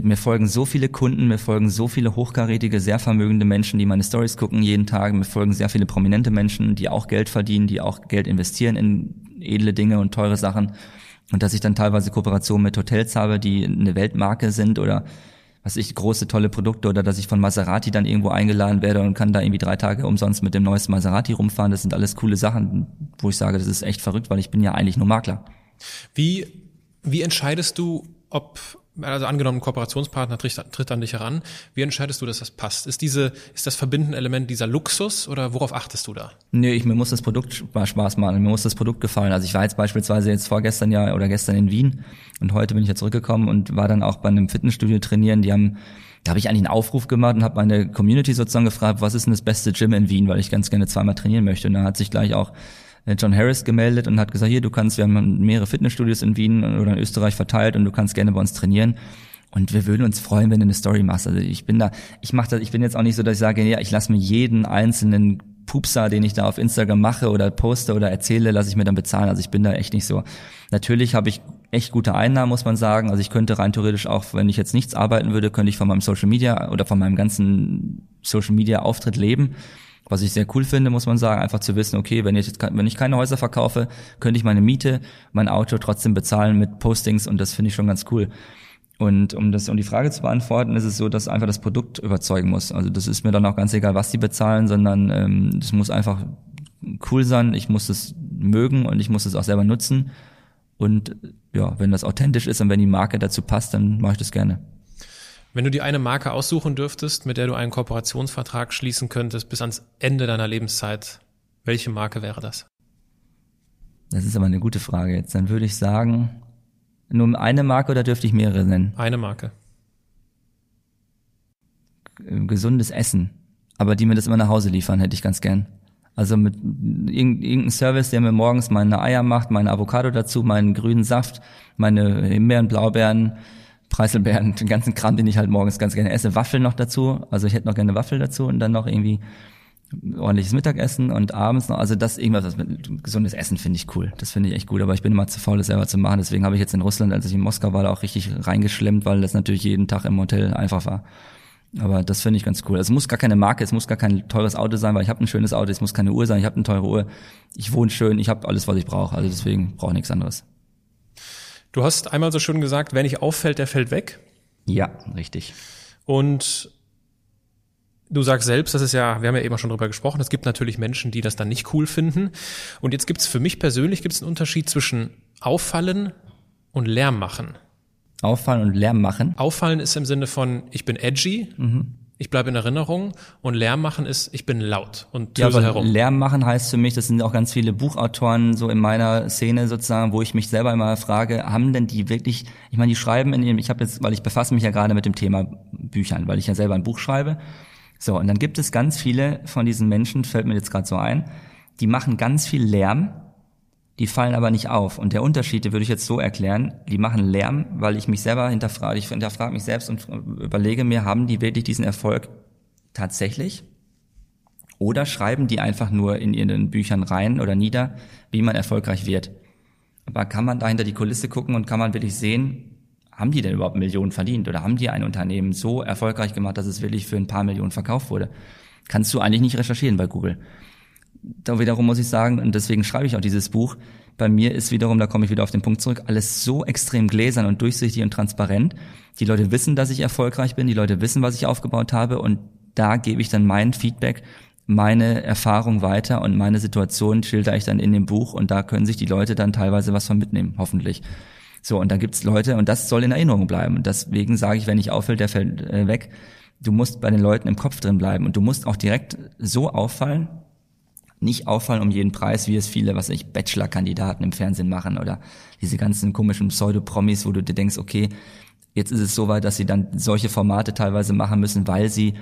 mir folgen so viele Kunden, mir folgen so viele hochkarätige, sehr vermögende Menschen, die meine Stories gucken jeden Tag. Mir folgen sehr viele prominente Menschen, die auch Geld verdienen, die auch Geld investieren in edle Dinge und teure Sachen. Und dass ich dann teilweise Kooperationen mit Hotels habe, die eine Weltmarke sind oder was ich, große, tolle Produkte oder dass ich von Maserati dann irgendwo eingeladen werde und kann da irgendwie drei Tage umsonst mit dem neuesten Maserati rumfahren. Das sind alles coole Sachen, wo ich sage, das ist echt verrückt, weil ich bin ja eigentlich nur Makler. Wie wie entscheidest du, ob, also angenommen, ein Kooperationspartner tritt, tritt an dich heran, wie entscheidest du, dass das passt? Ist diese, ist das verbindende Element dieser Luxus oder worauf achtest du da? Nee, ich, mir muss das Produkt Spaß machen, mir muss das Produkt gefallen. Also ich war jetzt beispielsweise jetzt vorgestern ja oder gestern in Wien und heute bin ich ja zurückgekommen und war dann auch bei einem Fitnessstudio trainieren, die haben da habe ich eigentlich einen Aufruf gemacht und habe meine Community sozusagen gefragt, was ist denn das beste Gym in Wien, weil ich ganz gerne zweimal trainieren möchte. Und da hat sich gleich auch John Harris gemeldet und hat gesagt, hier, du kannst, wir haben mehrere Fitnessstudios in Wien oder in Österreich verteilt und du kannst gerne bei uns trainieren. Und wir würden uns freuen, wenn du eine Story machst. Also ich bin da, ich mache das, ich bin jetzt auch nicht so, dass ich sage, ja, ich lasse mir jeden einzelnen Pupser, den ich da auf Instagram mache oder poste oder erzähle, lasse ich mir dann bezahlen. Also ich bin da echt nicht so. Natürlich habe ich echt gute Einnahmen, muss man sagen. Also ich könnte rein theoretisch auch, wenn ich jetzt nichts arbeiten würde, könnte ich von meinem Social Media oder von meinem ganzen Social Media Auftritt leben. Was ich sehr cool finde, muss man sagen, einfach zu wissen, okay, wenn ich jetzt, wenn ich keine Häuser verkaufe, könnte ich meine Miete, mein Auto trotzdem bezahlen mit Postings und das finde ich schon ganz cool. Und um das, um die Frage zu beantworten, ist es so, dass einfach das Produkt überzeugen muss. Also das ist mir dann auch ganz egal, was die bezahlen, sondern ähm, das muss einfach cool sein. Ich muss es mögen und ich muss es auch selber nutzen. Und ja, wenn das authentisch ist und wenn die Marke dazu passt, dann mache ich das gerne. Wenn du dir eine Marke aussuchen dürftest, mit der du einen Kooperationsvertrag schließen könntest bis ans Ende deiner Lebenszeit, welche Marke wäre das? Das ist aber eine gute Frage jetzt. Dann würde ich sagen, nur eine Marke oder dürfte ich mehrere nennen? Eine Marke. Gesundes Essen. Aber die mir das immer nach Hause liefern, hätte ich ganz gern. Also mit irgendeinem Service, der mir morgens meine Eier macht, meine Avocado dazu, meinen grünen Saft, meine Himbeeren, Blaubeeren, Preiselbeeren, den ganzen Kram, den ich halt morgens ganz gerne esse. Waffeln noch dazu. Also ich hätte noch gerne Waffel dazu und dann noch irgendwie ordentliches Mittagessen und abends noch, also das irgendwas das mit gesundes Essen finde ich cool. Das finde ich echt gut, aber ich bin immer zu faul, das selber zu machen. Deswegen habe ich jetzt in Russland, als ich in Moskau war, da auch richtig reingeschlemmt, weil das natürlich jeden Tag im Hotel einfach war. Aber das finde ich ganz cool. Also es muss gar keine Marke, es muss gar kein teures Auto sein, weil ich habe ein schönes Auto, es muss keine Uhr sein, ich habe eine teure Uhr. Ich wohne schön, ich habe alles, was ich brauche. Also deswegen brauche ich nichts anderes. Du hast einmal so schön gesagt, wer nicht auffällt, der fällt weg. Ja, richtig. Und du sagst selbst, das ist ja, wir haben ja eben schon drüber gesprochen, es gibt natürlich Menschen, die das dann nicht cool finden. Und jetzt gibt es für mich persönlich gibt's einen Unterschied zwischen auffallen und Lärm machen. Auffallen und Lärm machen? Auffallen ist im Sinne von, ich bin edgy. Mhm ich bleibe in Erinnerung und Lärm machen ist, ich bin laut und töse ja, herum. Lärm machen heißt für mich, das sind auch ganz viele Buchautoren so in meiner Szene sozusagen, wo ich mich selber immer frage, haben denn die wirklich, ich meine, die schreiben in dem, ich habe jetzt, weil ich befasse mich ja gerade mit dem Thema Büchern, weil ich ja selber ein Buch schreibe. So, und dann gibt es ganz viele von diesen Menschen, fällt mir jetzt gerade so ein, die machen ganz viel Lärm, die fallen aber nicht auf. Und der Unterschied, den würde ich jetzt so erklären, die machen Lärm, weil ich mich selber hinterfrage, ich hinterfrage mich selbst und überlege mir, haben die wirklich diesen Erfolg tatsächlich? Oder schreiben die einfach nur in ihren Büchern rein oder nieder, wie man erfolgreich wird? Aber kann man da hinter die Kulisse gucken und kann man wirklich sehen, haben die denn überhaupt Millionen verdient oder haben die ein Unternehmen so erfolgreich gemacht, dass es wirklich für ein paar Millionen verkauft wurde? Kannst du eigentlich nicht recherchieren bei Google da wiederum muss ich sagen, und deswegen schreibe ich auch dieses Buch, bei mir ist wiederum, da komme ich wieder auf den Punkt zurück, alles so extrem gläsern und durchsichtig und transparent. Die Leute wissen, dass ich erfolgreich bin, die Leute wissen, was ich aufgebaut habe und da gebe ich dann mein Feedback, meine Erfahrung weiter und meine Situation schilder ich dann in dem Buch und da können sich die Leute dann teilweise was von mitnehmen, hoffentlich. So, und da gibt's Leute, und das soll in Erinnerung bleiben. Und deswegen sage ich, wenn ich auffällt, der fällt äh, weg. Du musst bei den Leuten im Kopf drin bleiben und du musst auch direkt so auffallen, nicht auffallen um jeden Preis, wie es viele, was ich, Bachelor-Kandidaten im Fernsehen machen oder diese ganzen komischen Pseudo-Promis, wo du dir denkst, okay, jetzt ist es so weit, dass sie dann solche Formate teilweise machen müssen, weil sie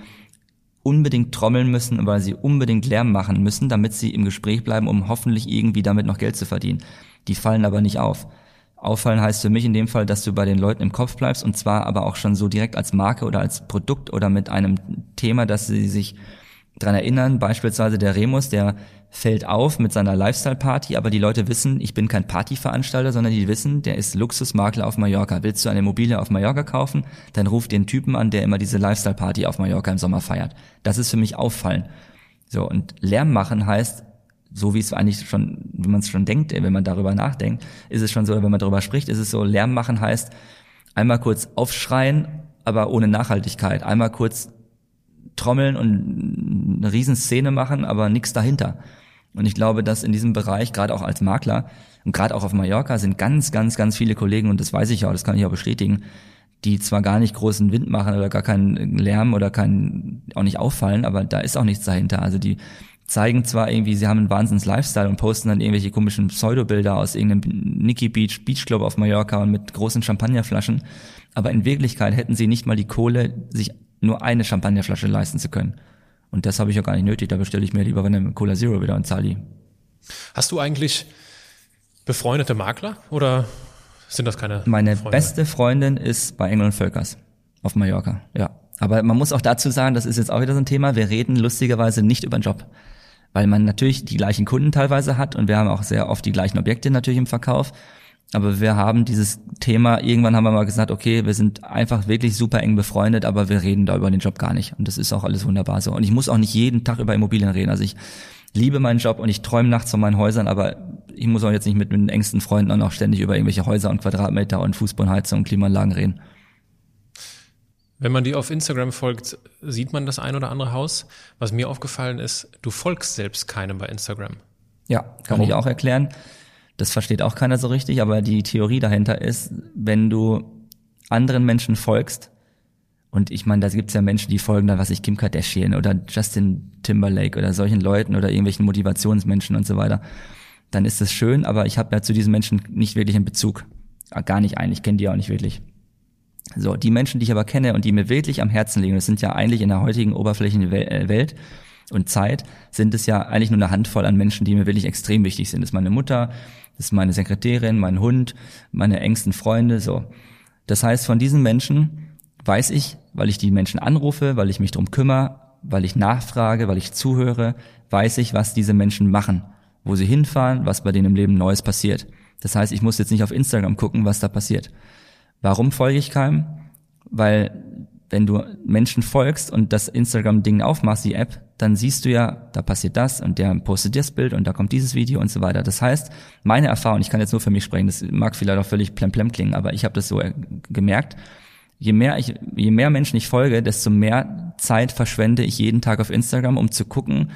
unbedingt trommeln müssen und weil sie unbedingt Lärm machen müssen, damit sie im Gespräch bleiben, um hoffentlich irgendwie damit noch Geld zu verdienen. Die fallen aber nicht auf. Auffallen heißt für mich in dem Fall, dass du bei den Leuten im Kopf bleibst und zwar aber auch schon so direkt als Marke oder als Produkt oder mit einem Thema, dass sie sich dran erinnern, beispielsweise der Remus, der fällt auf mit seiner Lifestyle-Party, aber die Leute wissen, ich bin kein Partyveranstalter, sondern die wissen, der ist Luxusmakler auf Mallorca. Willst du eine Immobilie auf Mallorca kaufen? Dann ruf den Typen an, der immer diese Lifestyle-Party auf Mallorca im Sommer feiert. Das ist für mich auffallen. So, und Lärm machen heißt, so wie es eigentlich schon, wie man es schon denkt, wenn man darüber nachdenkt, ist es schon so, wenn man darüber spricht, ist es so, Lärm machen heißt, einmal kurz aufschreien, aber ohne Nachhaltigkeit. Einmal kurz trommeln und eine Riesenszene machen, aber nichts dahinter. Und ich glaube, dass in diesem Bereich, gerade auch als Makler und gerade auch auf Mallorca, sind ganz, ganz, ganz viele Kollegen, und das weiß ich auch, das kann ich auch bestätigen, die zwar gar nicht großen Wind machen oder gar keinen Lärm oder keinen, auch nicht auffallen, aber da ist auch nichts dahinter. Also die zeigen zwar irgendwie, sie haben einen Wahnsinns Lifestyle und posten dann irgendwelche komischen Pseudobilder aus irgendeinem Nicky Beach Beach Club auf Mallorca und mit großen Champagnerflaschen, aber in Wirklichkeit hätten sie nicht mal die Kohle, sich nur eine Champagnerflasche leisten zu können. Und das habe ich ja gar nicht nötig. Da bestelle ich mir lieber eine Cola Zero wieder und zahle die. Hast du eigentlich befreundete Makler oder sind das keine? Meine Freunde? beste Freundin ist bei Engel und Völkers auf Mallorca. Ja. Aber man muss auch dazu sagen, das ist jetzt auch wieder so ein Thema. Wir reden lustigerweise nicht über den Job. Weil man natürlich die gleichen Kunden teilweise hat und wir haben auch sehr oft die gleichen Objekte natürlich im Verkauf. Aber wir haben dieses Thema, irgendwann haben wir mal gesagt, okay, wir sind einfach wirklich super eng befreundet, aber wir reden da über den Job gar nicht. Und das ist auch alles wunderbar so. Und ich muss auch nicht jeden Tag über Immobilien reden. Also ich liebe meinen Job und ich träume nachts von meinen Häusern, aber ich muss auch jetzt nicht mit meinen engsten Freunden auch noch ständig über irgendwelche Häuser und Quadratmeter und Fußbodenheizung und Klimaanlagen reden. Wenn man dir auf Instagram folgt, sieht man das ein oder andere Haus. Was mir aufgefallen ist, du folgst selbst keinem bei Instagram. Ja, kann Warum? ich auch erklären. Das versteht auch keiner so richtig, aber die Theorie dahinter ist, wenn du anderen Menschen folgst, und ich meine, da gibt's ja Menschen, die folgen da, was ich, Kim Kardashian oder Justin Timberlake oder solchen Leuten oder irgendwelchen Motivationsmenschen und so weiter, dann ist das schön, aber ich habe ja zu diesen Menschen nicht wirklich einen Bezug. Gar nicht eigentlich, kenne die auch nicht wirklich. So, die Menschen, die ich aber kenne und die mir wirklich am Herzen liegen, das sind ja eigentlich in der heutigen oberflächlichen äh, Welt und Zeit, sind es ja eigentlich nur eine Handvoll an Menschen, die mir wirklich extrem wichtig sind. Das ist meine Mutter, das ist meine Sekretärin, mein Hund, meine engsten Freunde, so. Das heißt, von diesen Menschen weiß ich, weil ich die Menschen anrufe, weil ich mich drum kümmere, weil ich nachfrage, weil ich zuhöre, weiß ich, was diese Menschen machen, wo sie hinfahren, was bei denen im Leben Neues passiert. Das heißt, ich muss jetzt nicht auf Instagram gucken, was da passiert. Warum folge ich keinem? Weil wenn du Menschen folgst und das Instagram-Ding aufmachst, die App, dann siehst du ja, da passiert das und der postet das Bild und da kommt dieses Video und so weiter. Das heißt, meine Erfahrung, ich kann jetzt nur für mich sprechen, das mag vielleicht auch völlig plemplem klingen, aber ich habe das so gemerkt, je mehr ich, je mehr Menschen ich folge, desto mehr Zeit verschwende ich jeden Tag auf Instagram, um zu gucken,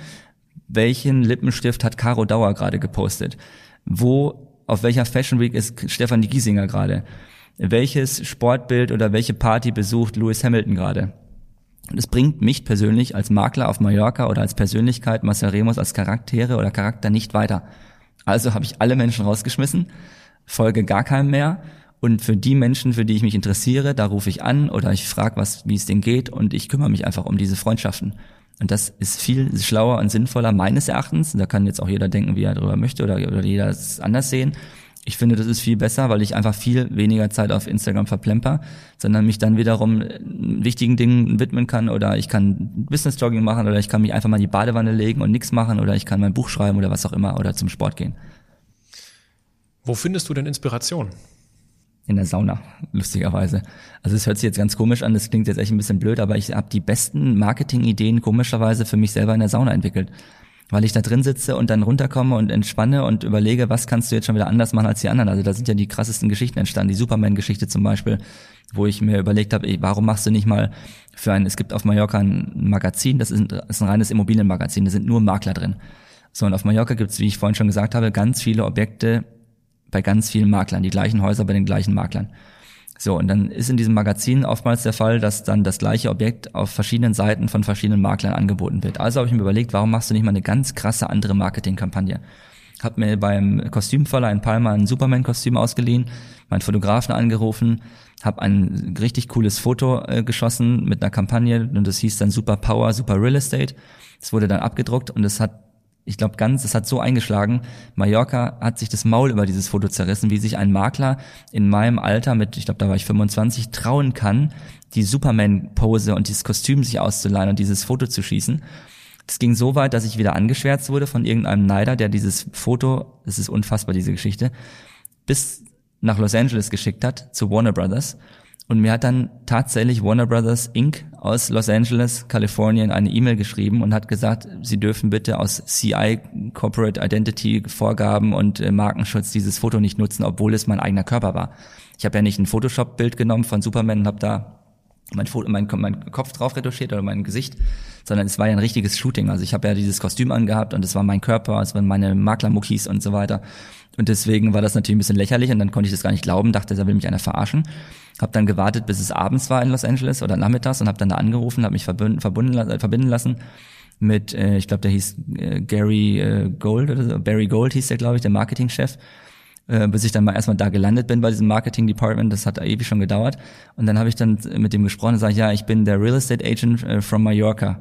welchen Lippenstift hat Caro Dauer gerade gepostet, wo, auf welcher Fashion Week ist Stefanie Giesinger gerade welches Sportbild oder welche Party besucht Lewis Hamilton gerade. Und es bringt mich persönlich als Makler auf Mallorca oder als Persönlichkeit Marcel Remus als Charaktere oder Charakter nicht weiter. Also habe ich alle Menschen rausgeschmissen, folge gar keinem mehr und für die Menschen, für die ich mich interessiere, da rufe ich an oder ich frage, was, wie es denen geht und ich kümmere mich einfach um diese Freundschaften. Und das ist viel schlauer und sinnvoller meines Erachtens. Da kann jetzt auch jeder denken, wie er darüber möchte oder, oder jeder es anders sehen ich finde, das ist viel besser, weil ich einfach viel weniger Zeit auf Instagram verplemper, sondern mich dann wiederum äh, wichtigen Dingen widmen kann oder ich kann Business-Jogging machen oder ich kann mich einfach mal in die Badewanne legen und nichts machen oder ich kann mein Buch schreiben oder was auch immer oder zum Sport gehen. Wo findest du denn Inspiration? In der Sauna, lustigerweise. Also es hört sich jetzt ganz komisch an, das klingt jetzt echt ein bisschen blöd, aber ich habe die besten Marketing-Ideen komischerweise für mich selber in der Sauna entwickelt weil ich da drin sitze und dann runterkomme und entspanne und überlege, was kannst du jetzt schon wieder anders machen als die anderen. Also da sind ja die krassesten Geschichten entstanden, die Superman-Geschichte zum Beispiel, wo ich mir überlegt habe, ey, warum machst du nicht mal für ein, es gibt auf Mallorca ein Magazin, das ist ein, das ist ein reines Immobilienmagazin, da sind nur Makler drin. So, und auf Mallorca gibt es, wie ich vorhin schon gesagt habe, ganz viele Objekte bei ganz vielen Maklern, die gleichen Häuser bei den gleichen Maklern. So, und dann ist in diesem Magazin oftmals der Fall, dass dann das gleiche Objekt auf verschiedenen Seiten von verschiedenen Maklern angeboten wird. Also habe ich mir überlegt, warum machst du nicht mal eine ganz krasse andere Marketingkampagne? Hab mir beim Kostümverleih in Palma ein Superman-Kostüm ausgeliehen, meinen Fotografen angerufen, habe ein richtig cooles Foto äh, geschossen mit einer Kampagne und das hieß dann Super Power, Super Real Estate. Das wurde dann abgedruckt und es hat ich glaube ganz, es hat so eingeschlagen. Mallorca hat sich das Maul über dieses Foto zerrissen, wie sich ein Makler in meinem Alter mit, ich glaube, da war ich 25, trauen kann, die Superman-Pose und dieses Kostüm sich auszuleihen und dieses Foto zu schießen. Das ging so weit, dass ich wieder angeschwärzt wurde von irgendeinem Neider, der dieses Foto, das ist unfassbar, diese Geschichte, bis nach Los Angeles geschickt hat, zu Warner Brothers. Und mir hat dann tatsächlich Warner Brothers Inc. aus Los Angeles, Kalifornien eine E-Mail geschrieben und hat gesagt, sie dürfen bitte aus CI, Corporate Identity Vorgaben und äh, Markenschutz dieses Foto nicht nutzen, obwohl es mein eigener Körper war. Ich habe ja nicht ein Photoshop-Bild genommen von Superman und habe da mein, mein, mein Kopf drauf retuschiert oder mein Gesicht, sondern es war ja ein richtiges Shooting. Also ich habe ja dieses Kostüm angehabt und es war mein Körper, es waren meine Maklermuckis und so weiter. Und deswegen war das natürlich ein bisschen lächerlich und dann konnte ich das gar nicht glauben, dachte, da will mich einer verarschen. Habe dann gewartet, bis es abends war in Los Angeles oder nachmittags und habe dann da angerufen, habe mich verbunden, verbunden, verbinden lassen mit, äh, ich glaube, der hieß äh, Gary äh, Gold oder so, Barry Gold hieß der, glaube ich, der Marketingchef, äh, bis ich dann mal erstmal da gelandet bin bei diesem Marketing Department. Das hat ewig schon gedauert. Und dann habe ich dann mit dem gesprochen und sage, ja, ich bin der Real Estate Agent äh, from Mallorca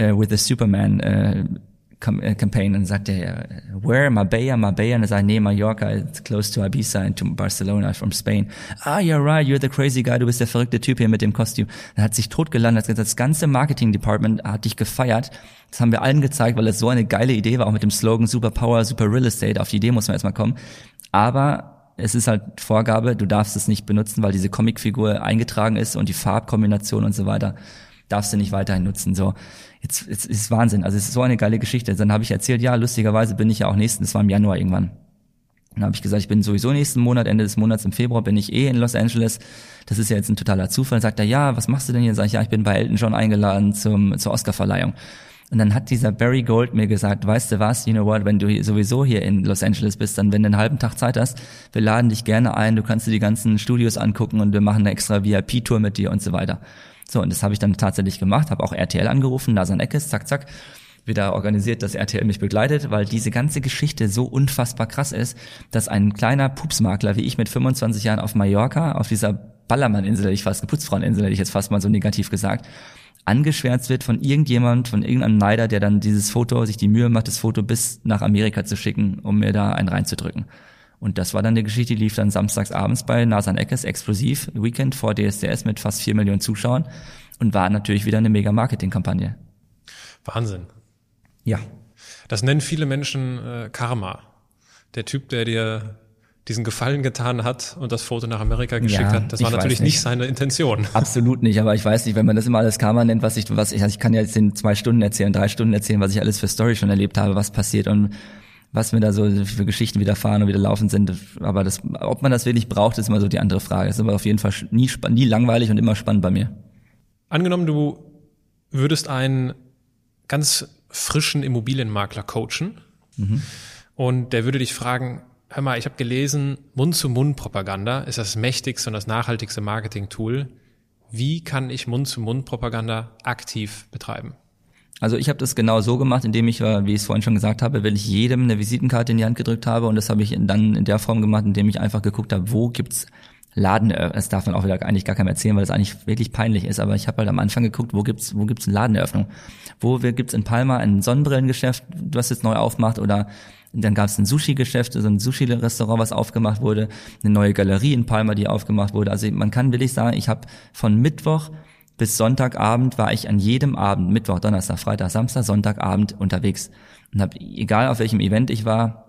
uh, with the Superman. Uh, campaign und sagt er, where, Marbella, Marbella, und er sagt, nee, Mallorca, it's close to Ibiza and to Barcelona from Spain. Ah, you're right, you're the crazy guy, du bist der verrückte Typ hier mit dem Kostüm. Er hat sich totgelandet, hat gesagt, das ganze Marketing Department hat dich gefeiert. Das haben wir allen gezeigt, weil es so eine geile Idee war, auch mit dem Slogan Super Power, Super Real Estate. Auf die Idee muss man erstmal kommen. Aber es ist halt Vorgabe, du darfst es nicht benutzen, weil diese Comicfigur eingetragen ist und die Farbkombination und so weiter darfst du nicht weiterhin nutzen. So, jetzt, jetzt ist Wahnsinn. Also es ist so eine geile Geschichte. Dann habe ich erzählt, ja, lustigerweise bin ich ja auch nächsten, das war im Januar irgendwann. Dann habe ich gesagt, ich bin sowieso nächsten Monat, Ende des Monats im Februar bin ich eh in Los Angeles. Das ist ja jetzt ein totaler Zufall. Sagt er, ja, was machst du denn hier? Sag ich, ja, ich bin bei Elton John eingeladen zum, zur Oscarverleihung. Und dann hat dieser Barry Gold mir gesagt, weißt du was, you know what, wenn du sowieso hier in Los Angeles bist, dann wenn du einen halben Tag Zeit hast, wir laden dich gerne ein, du kannst dir die ganzen Studios angucken und wir machen eine extra VIP-Tour mit dir und so weiter. So, und das habe ich dann tatsächlich gemacht, habe auch RTL angerufen, Nasan Eckes, zack, zack, wieder organisiert, dass RTL mich begleitet, weil diese ganze Geschichte so unfassbar krass ist, dass ein kleiner Pupsmakler wie ich mit 25 Jahren auf Mallorca, auf dieser Ballermann-Insel, ich fast, Geputzfrauen-Insel hätte ich jetzt fast mal so negativ gesagt, angeschwärzt wird von irgendjemand, von irgendeinem Neider, der dann dieses Foto, sich die Mühe macht, das Foto bis nach Amerika zu schicken, um mir da einen reinzudrücken. Und das war dann eine Geschichte, die lief dann samstags abends bei Nasan Eckes explosiv, Weekend vor DSDS mit fast vier Millionen Zuschauern und war natürlich wieder eine mega Marketingkampagne. Wahnsinn. Ja. Das nennen viele Menschen äh, Karma. Der Typ, der dir diesen Gefallen getan hat und das Foto nach Amerika geschickt ja, hat. Das war natürlich nicht. nicht. seine Intention. Absolut nicht, aber ich weiß nicht, wenn man das immer alles Karma nennt, was ich, was ich, also ich kann ja jetzt in zwei Stunden erzählen, drei Stunden erzählen, was ich alles für Story schon erlebt habe, was passiert und was mir da so für Geschichten widerfahren und wieder laufen sind. Aber das, ob man das wirklich braucht, ist immer so die andere Frage. Das ist aber auf jeden Fall nie, nie langweilig und immer spannend bei mir. Angenommen, du würdest einen ganz frischen Immobilienmakler coachen mhm. und der würde dich fragen, hör mal, ich habe gelesen, Mund-zu-Mund-Propaganda ist das mächtigste und das nachhaltigste Marketing-Tool. Wie kann ich Mund-zu-Mund-Propaganda aktiv betreiben? Also ich habe das genau so gemacht, indem ich, wie ich es vorhin schon gesagt habe, weil ich jedem eine Visitenkarte in die Hand gedrückt habe und das habe ich dann in der Form gemacht, indem ich einfach geguckt habe, wo gibt's Laden, das darf man auch wieder eigentlich gar keinem erzählen, weil es eigentlich wirklich peinlich ist, aber ich habe halt am Anfang geguckt, wo gibt's wo gibt's eine Ladeneröffnung? Wo gibt's in Palma ein Sonnenbrillengeschäft, was jetzt neu aufmacht oder dann gab es ein Sushi-Geschäft, so ein Sushi-Restaurant, was aufgemacht wurde, eine neue Galerie in Palma, die aufgemacht wurde. Also man kann willig sagen, ich habe von Mittwoch bis Sonntagabend war ich an jedem Abend, Mittwoch, Donnerstag, Freitag, Samstag, Sonntagabend unterwegs. Und hab, egal auf welchem Event ich war,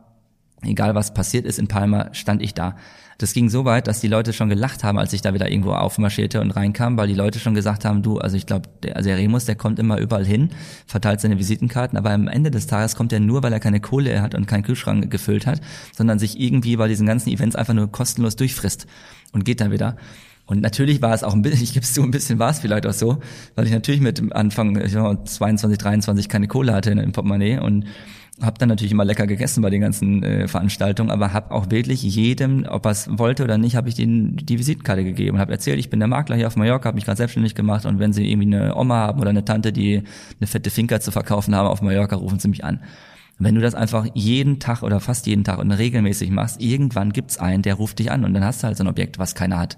egal was passiert ist in Palma, stand ich da. Das ging so weit, dass die Leute schon gelacht haben, als ich da wieder irgendwo aufmarschierte und reinkam, weil die Leute schon gesagt haben, du, also ich glaube, der, also der Remus, der kommt immer überall hin, verteilt seine Visitenkarten, aber am Ende des Tages kommt er nur, weil er keine Kohle hat und keinen Kühlschrank gefüllt hat, sondern sich irgendwie bei diesen ganzen Events einfach nur kostenlos durchfrisst und geht dann wieder. Und natürlich war es auch ein bisschen, ich gebe es zu, ein bisschen war es vielleicht auch so, weil ich natürlich mit Anfang ich know, 22, 23 keine Kohle hatte dem Portemonnaie und habe dann natürlich immer lecker gegessen bei den ganzen äh, Veranstaltungen, aber habe auch wirklich jedem, ob er es wollte oder nicht, habe ich denen die Visitenkarte gegeben und habe erzählt, ich bin der Makler hier auf Mallorca, habe mich gerade selbstständig gemacht und wenn sie irgendwie eine Oma haben oder eine Tante, die eine fette Finca zu verkaufen haben auf Mallorca, rufen sie mich an. Wenn du das einfach jeden Tag oder fast jeden Tag und regelmäßig machst, irgendwann gibt's einen, der ruft dich an und dann hast du halt so ein Objekt, was keiner hat.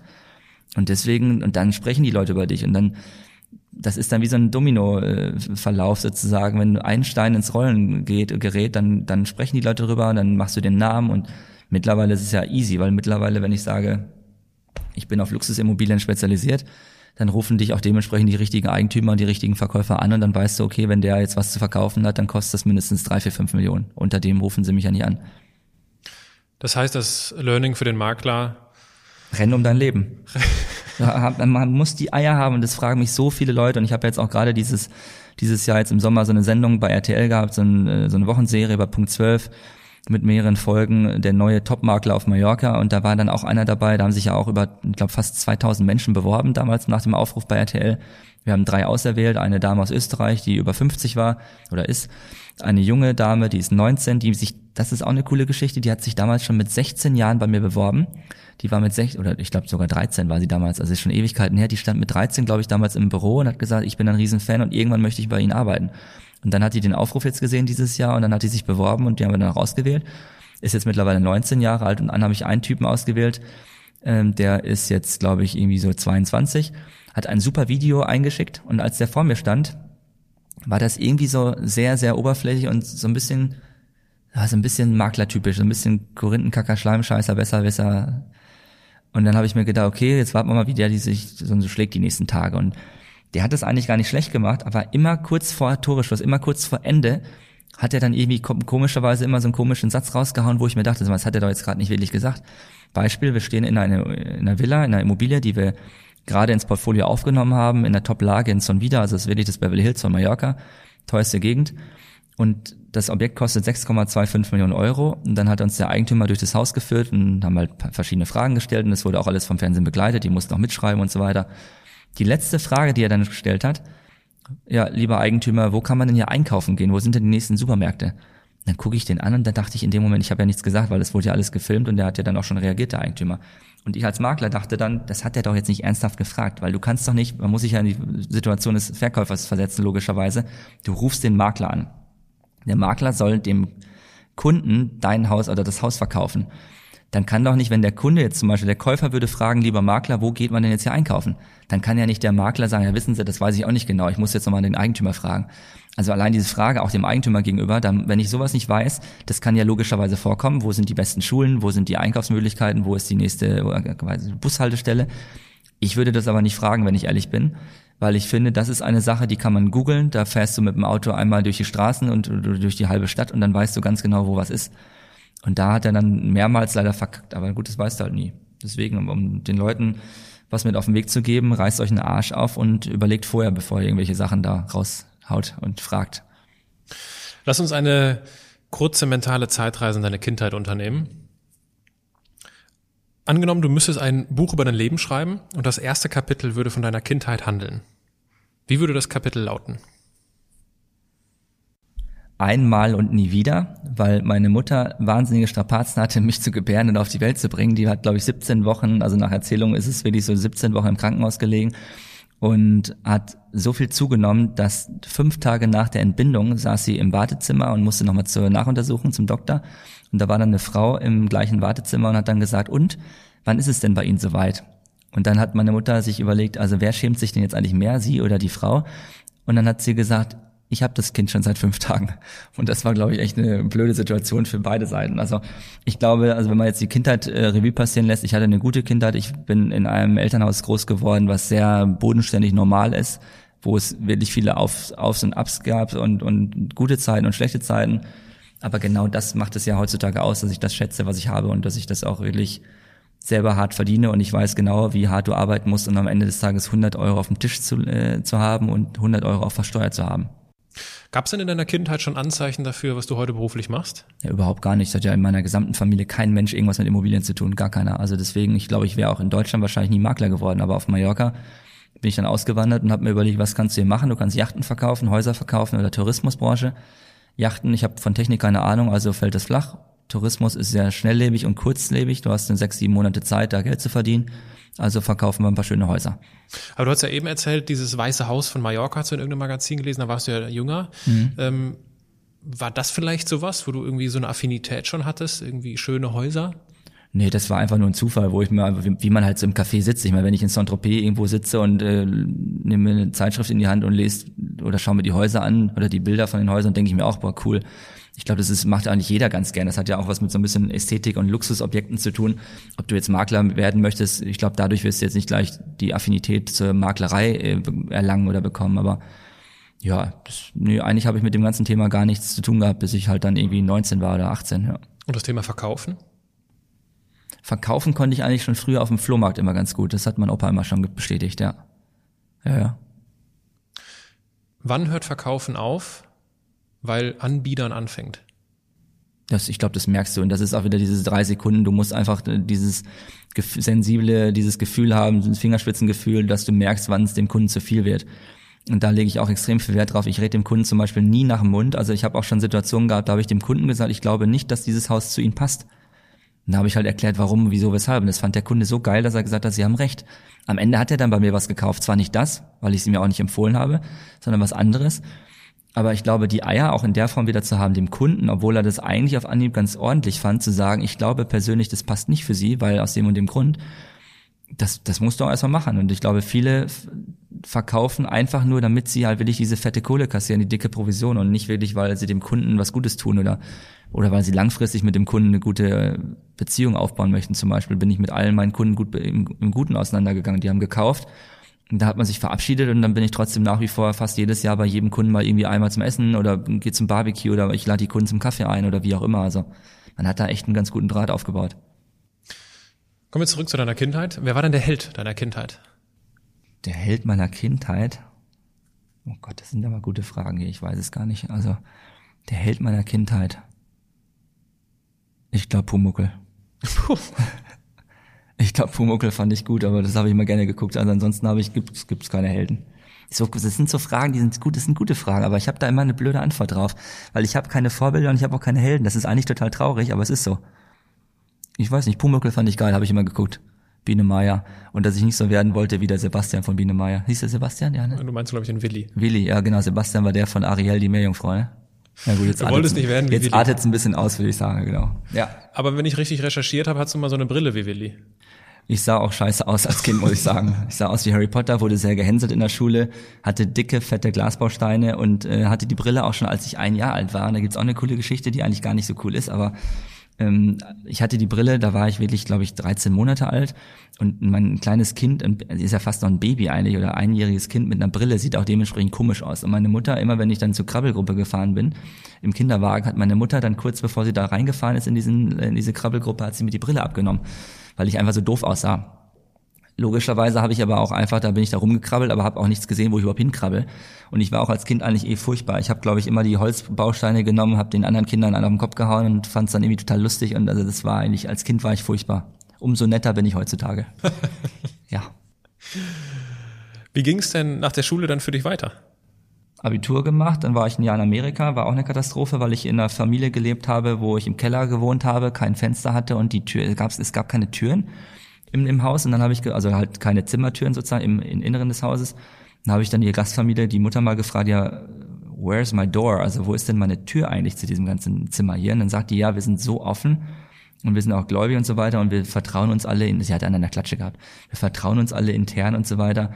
Und deswegen, und dann sprechen die Leute über dich und dann das ist dann wie so ein Domino-Verlauf sozusagen. Wenn ein Stein ins Rollen geht, gerät, dann, dann sprechen die Leute drüber, dann machst du den Namen und mittlerweile ist es ja easy, weil mittlerweile, wenn ich sage, ich bin auf Luxusimmobilien spezialisiert, dann rufen dich auch dementsprechend die richtigen Eigentümer und die richtigen Verkäufer an und dann weißt du, okay, wenn der jetzt was zu verkaufen hat, dann kostet das mindestens drei, vier, fünf Millionen. Unter dem rufen sie mich ja nicht an. Das heißt, das Learning für den Makler. Renn um dein Leben. man muss die Eier haben und das fragen mich so viele Leute und ich habe jetzt auch gerade dieses dieses Jahr jetzt im Sommer so eine Sendung bei RTL gehabt, so, ein, äh, so eine Wochenserie bei Punkt 12 mit mehreren Folgen, der neue Topmakler auf Mallorca und da war dann auch einer dabei, da haben sich ja auch über, ich glaube, fast 2000 Menschen beworben damals nach dem Aufruf bei RTL. Wir haben drei auserwählt, eine Dame aus Österreich, die über 50 war oder ist, eine junge Dame, die ist 19, die sich, das ist auch eine coole Geschichte, die hat sich damals schon mit 16 Jahren bei mir beworben die war mit 16, oder ich glaube sogar 13 war sie damals, also ist schon Ewigkeiten her, die stand mit 13, glaube ich, damals im Büro und hat gesagt, ich bin ein Riesenfan und irgendwann möchte ich bei Ihnen arbeiten. Und dann hat die den Aufruf jetzt gesehen dieses Jahr und dann hat die sich beworben und die haben wir dann auch ausgewählt. Ist jetzt mittlerweile 19 Jahre alt und dann habe ich einen Typen ausgewählt, ähm, der ist jetzt, glaube ich, irgendwie so 22, hat ein super Video eingeschickt und als der vor mir stand, war das irgendwie so sehr, sehr oberflächlich und so ein bisschen, so ein bisschen maklertypisch, so ein bisschen Korinthenkacker, Schleimscheißer, besser, besser, und dann habe ich mir gedacht, okay, jetzt warten wir mal, wie der die sich so schlägt die nächsten Tage. Und der hat das eigentlich gar nicht schlecht gemacht, aber immer kurz vor Toreschluss, immer kurz vor Ende, hat er dann irgendwie komischerweise immer so einen komischen Satz rausgehauen, wo ich mir dachte, das hat er doch jetzt gerade nicht wirklich gesagt. Beispiel, wir stehen in einer, in einer Villa, in einer Immobilie, die wir gerade ins Portfolio aufgenommen haben, in der Top-Lage in Son Vida, also das ist wirklich das Beverly Hills von Mallorca, teuerste Gegend. Und das Objekt kostet 6,25 Millionen Euro. Und dann hat uns der Eigentümer durch das Haus geführt und haben halt verschiedene Fragen gestellt und es wurde auch alles vom Fernsehen begleitet, die mussten auch mitschreiben und so weiter. Die letzte Frage, die er dann gestellt hat, ja, lieber Eigentümer, wo kann man denn hier einkaufen gehen? Wo sind denn die nächsten Supermärkte? Dann gucke ich den an und dann dachte ich in dem Moment, ich habe ja nichts gesagt, weil es wurde ja alles gefilmt und der hat ja dann auch schon reagiert, der Eigentümer. Und ich als Makler dachte dann, das hat er doch jetzt nicht ernsthaft gefragt, weil du kannst doch nicht, man muss sich ja in die Situation des Verkäufers versetzen, logischerweise. Du rufst den Makler an. Der Makler soll dem Kunden dein Haus oder das Haus verkaufen dann kann doch nicht, wenn der Kunde jetzt zum Beispiel, der Käufer würde fragen, lieber Makler, wo geht man denn jetzt hier einkaufen? Dann kann ja nicht der Makler sagen, ja wissen Sie, das weiß ich auch nicht genau, ich muss jetzt nochmal den Eigentümer fragen. Also allein diese Frage auch dem Eigentümer gegenüber, dann, wenn ich sowas nicht weiß, das kann ja logischerweise vorkommen, wo sind die besten Schulen, wo sind die Einkaufsmöglichkeiten, wo ist die nächste Bushaltestelle. Ich würde das aber nicht fragen, wenn ich ehrlich bin, weil ich finde, das ist eine Sache, die kann man googeln, da fährst du mit dem Auto einmal durch die Straßen und durch die halbe Stadt und dann weißt du ganz genau, wo was ist. Und da hat er dann mehrmals leider verkackt, aber gut, das weißt du halt nie. Deswegen, um den Leuten was mit auf den Weg zu geben, reißt euch einen Arsch auf und überlegt vorher, bevor ihr irgendwelche Sachen da raushaut und fragt. Lass uns eine kurze mentale Zeitreise in deine Kindheit unternehmen. Angenommen, du müsstest ein Buch über dein Leben schreiben und das erste Kapitel würde von deiner Kindheit handeln. Wie würde das Kapitel lauten? einmal und nie wieder, weil meine Mutter wahnsinnige Strapazen hatte, mich zu gebären und auf die Welt zu bringen. Die hat, glaube ich, 17 Wochen, also nach Erzählung ist es wirklich so 17 Wochen im Krankenhaus gelegen und hat so viel zugenommen, dass fünf Tage nach der Entbindung saß sie im Wartezimmer und musste nochmal zur Nachuntersuchung zum Doktor. Und da war dann eine Frau im gleichen Wartezimmer und hat dann gesagt, und wann ist es denn bei Ihnen soweit? Und dann hat meine Mutter sich überlegt, also wer schämt sich denn jetzt eigentlich mehr, sie oder die Frau? Und dann hat sie gesagt, ich habe das Kind schon seit fünf Tagen. Und das war, glaube ich, echt eine blöde Situation für beide Seiten. Also ich glaube, also wenn man jetzt die Kindheit äh, Revue passieren lässt, ich hatte eine gute Kindheit. Ich bin in einem Elternhaus groß geworden, was sehr bodenständig normal ist, wo es wirklich viele Aufs, Aufs und Ups gab und, und gute Zeiten und schlechte Zeiten. Aber genau das macht es ja heutzutage aus, dass ich das schätze, was ich habe und dass ich das auch wirklich selber hart verdiene und ich weiß genau, wie hart du arbeiten musst, um am Ende des Tages 100 Euro auf dem Tisch zu, äh, zu haben und 100 Euro auch versteuert zu haben. Gab es denn in deiner Kindheit schon Anzeichen dafür, was du heute beruflich machst? Ja, überhaupt gar nicht. Es hat ja in meiner gesamten Familie kein Mensch irgendwas mit Immobilien zu tun, gar keiner. Also deswegen, ich glaube, ich wäre auch in Deutschland wahrscheinlich nie Makler geworden, aber auf Mallorca bin ich dann ausgewandert und habe mir überlegt, was kannst du hier machen? Du kannst Yachten verkaufen, Häuser verkaufen oder Tourismusbranche. Yachten, ich habe von Technik keine Ahnung, also fällt es flach. Tourismus ist sehr schnelllebig und kurzlebig. Du hast in sechs, sieben Monate Zeit, da Geld zu verdienen. Also verkaufen wir ein paar schöne Häuser. Aber du hast ja eben erzählt, dieses Weiße Haus von Mallorca hast du in irgendeinem Magazin gelesen, da warst du ja jünger. Mhm. Ähm, war das vielleicht sowas, wo du irgendwie so eine Affinität schon hattest, irgendwie schöne Häuser? Nee, das war einfach nur ein Zufall, wo ich mir, wie man halt so im Café sitzt. Ich meine, wenn ich in Saint-Tropez irgendwo sitze und äh, nehme eine Zeitschrift in die Hand und lese oder schaue mir die Häuser an oder die Bilder von den Häusern, denke ich mir auch, boah, cool. Ich glaube, das ist, macht eigentlich jeder ganz gern. Das hat ja auch was mit so ein bisschen Ästhetik und Luxusobjekten zu tun. Ob du jetzt Makler werden möchtest, ich glaube, dadurch wirst du jetzt nicht gleich die Affinität zur Maklerei äh, erlangen oder bekommen. Aber ja, das, nee, eigentlich habe ich mit dem ganzen Thema gar nichts zu tun gehabt, bis ich halt dann irgendwie 19 war oder 18. Ja. Und das Thema Verkaufen? Verkaufen konnte ich eigentlich schon früher auf dem Flohmarkt immer ganz gut. Das hat mein Opa immer schon bestätigt, ja. Ja, ja. Wann hört Verkaufen auf? weil Anbiedern anfängt. Das, ich glaube, das merkst du. Und das ist auch wieder diese drei Sekunden. Du musst einfach dieses sensible, dieses Gefühl haben, dieses Fingerspitzengefühl, dass du merkst, wann es dem Kunden zu viel wird. Und da lege ich auch extrem viel Wert drauf. Ich rede dem Kunden zum Beispiel nie nach dem Mund. Also ich habe auch schon Situationen gehabt, da habe ich dem Kunden gesagt, ich glaube nicht, dass dieses Haus zu ihm passt. Und da habe ich halt erklärt, warum, wieso, weshalb. Und das fand der Kunde so geil, dass er gesagt hat, sie haben recht. Am Ende hat er dann bei mir was gekauft. Zwar nicht das, weil ich sie mir auch nicht empfohlen habe, sondern was anderes. Aber ich glaube, die Eier auch in der Form wieder zu haben, dem Kunden, obwohl er das eigentlich auf Anhieb ganz ordentlich fand, zu sagen, ich glaube persönlich, das passt nicht für Sie, weil aus dem und dem Grund, das, das musst du auch erstmal machen. Und ich glaube, viele verkaufen einfach nur, damit sie halt wirklich diese fette Kohle kassieren, die dicke Provision und nicht wirklich, weil sie dem Kunden was Gutes tun oder, oder weil sie langfristig mit dem Kunden eine gute Beziehung aufbauen möchten. Zum Beispiel bin ich mit allen meinen Kunden gut im, im Guten auseinandergegangen. Die haben gekauft da hat man sich verabschiedet und dann bin ich trotzdem nach wie vor fast jedes Jahr bei jedem Kunden mal irgendwie einmal zum Essen oder gehe zum Barbecue oder ich lade die Kunden zum Kaffee ein oder wie auch immer. Also man hat da echt einen ganz guten Draht aufgebaut. Kommen wir zurück zu deiner Kindheit. Wer war denn der Held deiner Kindheit? Der Held meiner Kindheit? Oh Gott, das sind aber gute Fragen hier. Ich weiß es gar nicht. Also Der Held meiner Kindheit. Ich glaube Pumuckel. ich glaube Pumuckel fand ich gut, aber das habe ich immer gerne geguckt. Also ansonsten habe ich gibt's gibt's keine Helden. So, das sind so Fragen, die sind gut, das sind gute Fragen, aber ich habe da immer eine blöde Antwort drauf, weil ich habe keine Vorbilder und ich habe auch keine Helden. Das ist eigentlich total traurig, aber es ist so. Ich weiß nicht, Pumuckel fand ich geil, habe ich immer geguckt. Biene Meier. Und dass ich nicht so werden wollte wie der Sebastian von Biene Meier. Hieß der Sebastian? Ja, ne? Du meinst, glaube ich, den Willi. Willi, ja genau. Sebastian war der von Ariel, die Meerjungfrau, ne? Ja gut, jetzt du wolltest nicht werden Jetzt artet es ein bisschen aus, würde ich sagen, genau. Ja. Aber wenn ich richtig recherchiert habe, hast du mal so eine Brille wie Willi. Ich sah auch scheiße aus als Kind, muss ich sagen. Ich sah aus wie Harry Potter, wurde sehr gehänselt in der Schule, hatte dicke, fette Glasbausteine und äh, hatte die Brille auch schon, als ich ein Jahr alt war. Und da gibt's auch eine coole Geschichte, die eigentlich gar nicht so cool ist, aber ich hatte die Brille, da war ich wirklich, glaube ich, 13 Monate alt und mein kleines Kind, ist ja fast noch ein Baby eigentlich oder einjähriges Kind mit einer Brille, sieht auch dementsprechend komisch aus. Und meine Mutter, immer wenn ich dann zur Krabbelgruppe gefahren bin, im Kinderwagen, hat meine Mutter dann kurz bevor sie da reingefahren ist in, diesen, in diese Krabbelgruppe, hat sie mir die Brille abgenommen, weil ich einfach so doof aussah. Logischerweise habe ich aber auch einfach, da bin ich da rumgekrabbelt, aber habe auch nichts gesehen, wo ich überhaupt hinkrabbel. Und ich war auch als Kind eigentlich eh furchtbar. Ich habe, glaube ich, immer die Holzbausteine genommen, habe den anderen Kindern einen auf den Kopf gehauen und fand es dann irgendwie total lustig. Und also das war eigentlich, als Kind war ich furchtbar. Umso netter bin ich heutzutage. ja. Wie ging es denn nach der Schule dann für dich weiter? Abitur gemacht, dann war ich ein Jahr in Amerika, war auch eine Katastrophe, weil ich in einer Familie gelebt habe, wo ich im Keller gewohnt habe, kein Fenster hatte und die Tür, es gab, es gab keine Türen im, im Haus und dann habe ich, also halt keine Zimmertüren sozusagen im, im Inneren des Hauses. Dann habe ich dann die Gastfamilie, die Mutter mal gefragt, ja, where's my door? Also wo ist denn meine Tür eigentlich zu diesem ganzen Zimmer hier? Und dann sagt die, ja, wir sind so offen und wir sind auch gläubig und so weiter und wir vertrauen uns alle, in, sie hat einen an der Klatsche gehabt, wir vertrauen uns alle intern und so weiter.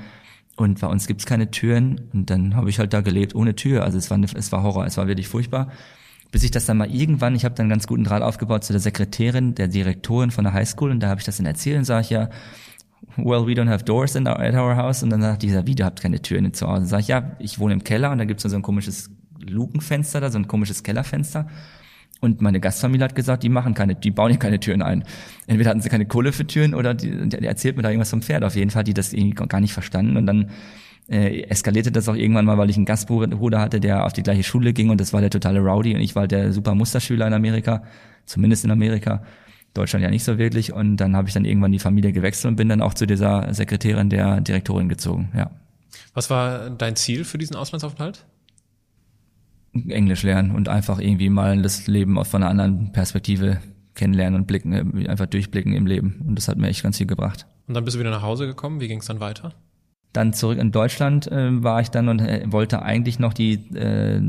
Und bei uns gibt's keine Türen und dann habe ich halt da gelebt ohne Tür. Also es war, es war Horror, es war wirklich furchtbar bis ich das dann mal irgendwann, ich habe dann ganz guten Draht aufgebaut zu der Sekretärin, der Direktorin von der Highschool und da habe ich das dann erzählt und sage ja, well, we don't have doors in our, at our house und dann sagt dieser, wie, du habt keine Türen zu Hause. Sage ich, ja, ich wohne im Keller und da gibt's so ein komisches Lukenfenster da, so ein komisches Kellerfenster. Und meine Gastfamilie hat gesagt, die machen keine, die bauen hier keine Türen ein. Entweder hatten sie keine Kohle für Türen oder die, die erzählt mir da irgendwas vom Pferd. Auf jeden Fall, die das irgendwie gar nicht verstanden. Und dann äh, eskalierte das auch irgendwann mal, weil ich einen Gastbruder hatte, der auf die gleiche Schule ging und das war der totale Rowdy und ich war der super Musterschüler in Amerika, zumindest in Amerika. Deutschland ja nicht so wirklich und dann habe ich dann irgendwann die Familie gewechselt und bin dann auch zu dieser Sekretärin der Direktorin gezogen, ja. Was war dein Ziel für diesen Auslandsaufenthalt? Englisch lernen und einfach irgendwie mal das Leben von einer anderen Perspektive kennenlernen und blicken, einfach durchblicken im Leben. Und das hat mir echt ganz viel gebracht. Und dann bist du wieder nach Hause gekommen. Wie ging es dann weiter? Dann zurück in Deutschland äh, war ich dann und äh, wollte eigentlich noch die, äh,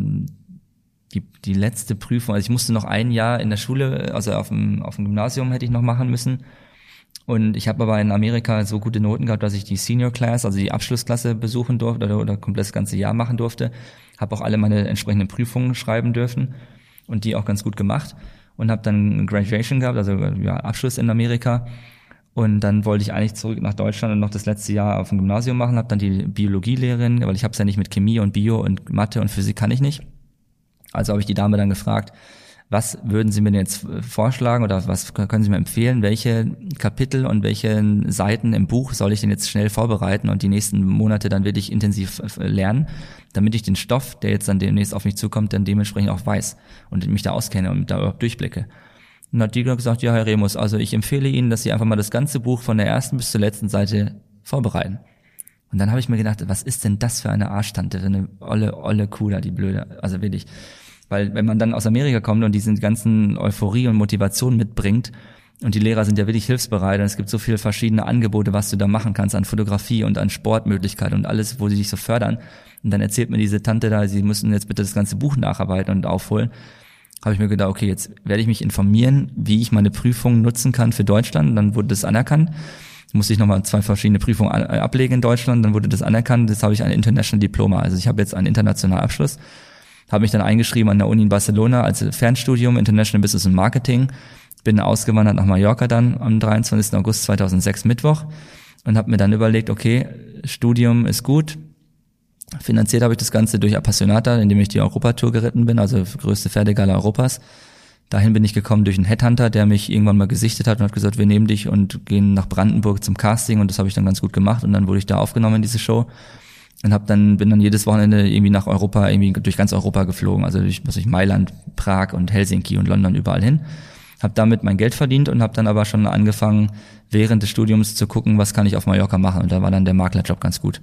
die, die letzte Prüfung, also ich musste noch ein Jahr in der Schule, also auf dem, auf dem Gymnasium hätte ich noch machen müssen. Und ich habe aber in Amerika so gute Noten gehabt, dass ich die Senior Class, also die Abschlussklasse besuchen durfte oder, oder komplett das ganze Jahr machen durfte. Habe auch alle meine entsprechenden Prüfungen schreiben dürfen und die auch ganz gut gemacht. Und habe dann Graduation gehabt, also ja, Abschluss in Amerika und dann wollte ich eigentlich zurück nach Deutschland und noch das letzte Jahr auf dem Gymnasium machen, habe dann die Biologielehrerin, weil ich habe es ja nicht mit Chemie und Bio und Mathe und Physik kann ich nicht. Also habe ich die Dame dann gefragt, was würden Sie mir denn jetzt vorschlagen oder was können Sie mir empfehlen? Welche Kapitel und welche Seiten im Buch soll ich denn jetzt schnell vorbereiten und die nächsten Monate dann wirklich intensiv lernen, damit ich den Stoff, der jetzt dann demnächst auf mich zukommt, dann dementsprechend auch weiß und mich da auskenne und da überhaupt durchblicke. Und hat die gesagt, ja, Herr Remus, also ich empfehle Ihnen, dass Sie einfach mal das ganze Buch von der ersten bis zur letzten Seite vorbereiten. Und dann habe ich mir gedacht, was ist denn das für eine Arschtante, für eine olle, olle Kuh die blöde, also wirklich. Weil wenn man dann aus Amerika kommt und diesen ganzen Euphorie und Motivation mitbringt, und die Lehrer sind ja wirklich hilfsbereit und es gibt so viele verschiedene Angebote, was du da machen kannst an Fotografie und an Sportmöglichkeiten und alles, wo sie dich so fördern. Und dann erzählt mir diese Tante da, sie müssen jetzt bitte das ganze Buch nacharbeiten und aufholen habe ich mir gedacht, okay, jetzt werde ich mich informieren, wie ich meine Prüfungen nutzen kann für Deutschland. Dann wurde das anerkannt. Musste ich nochmal zwei verschiedene Prüfungen ablegen in Deutschland, dann wurde das anerkannt. Jetzt habe ich ein International Diploma. Also ich habe jetzt einen internationalen Abschluss. Habe mich dann eingeschrieben an der Uni in Barcelona als Fernstudium International Business and Marketing. Bin ausgewandert nach Mallorca dann am 23. August 2006 Mittwoch und habe mir dann überlegt, okay, Studium ist gut, Finanziert habe ich das Ganze durch Appassionata, indem ich die Europatour geritten bin, also größte Pferdegala Europas. Dahin bin ich gekommen durch einen Headhunter, der mich irgendwann mal gesichtet hat und hat gesagt, wir nehmen dich und gehen nach Brandenburg zum Casting. Und das habe ich dann ganz gut gemacht. Und dann wurde ich da aufgenommen in diese Show. und hab dann bin dann jedes Wochenende irgendwie nach Europa irgendwie durch ganz Europa geflogen. Also durch was ich Mailand Prag und Helsinki und London überall hin. Habe damit mein Geld verdient und habe dann aber schon angefangen während des Studiums zu gucken was kann ich auf Mallorca machen. Und da war dann der Maklerjob ganz gut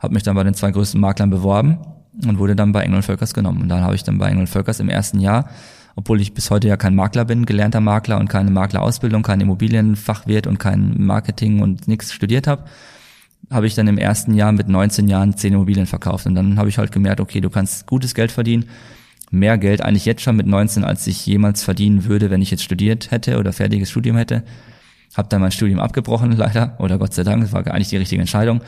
habe mich dann bei den zwei größten Maklern beworben und wurde dann bei Engel Völkers genommen und dann habe ich dann bei Engel Völkers im ersten Jahr obwohl ich bis heute ja kein Makler bin, gelernter Makler und keine Maklerausbildung, kein Immobilienfachwirt und kein Marketing und nichts studiert habe, habe ich dann im ersten Jahr mit 19 Jahren 10 Immobilien verkauft. Und dann habe ich halt gemerkt, okay, du kannst gutes Geld verdienen, mehr Geld eigentlich jetzt schon mit 19, als ich jemals verdienen würde, wenn ich jetzt studiert hätte oder fertiges Studium hätte. Habe dann mein Studium abgebrochen, leider, oder Gott sei Dank, das war eigentlich die richtige Entscheidung.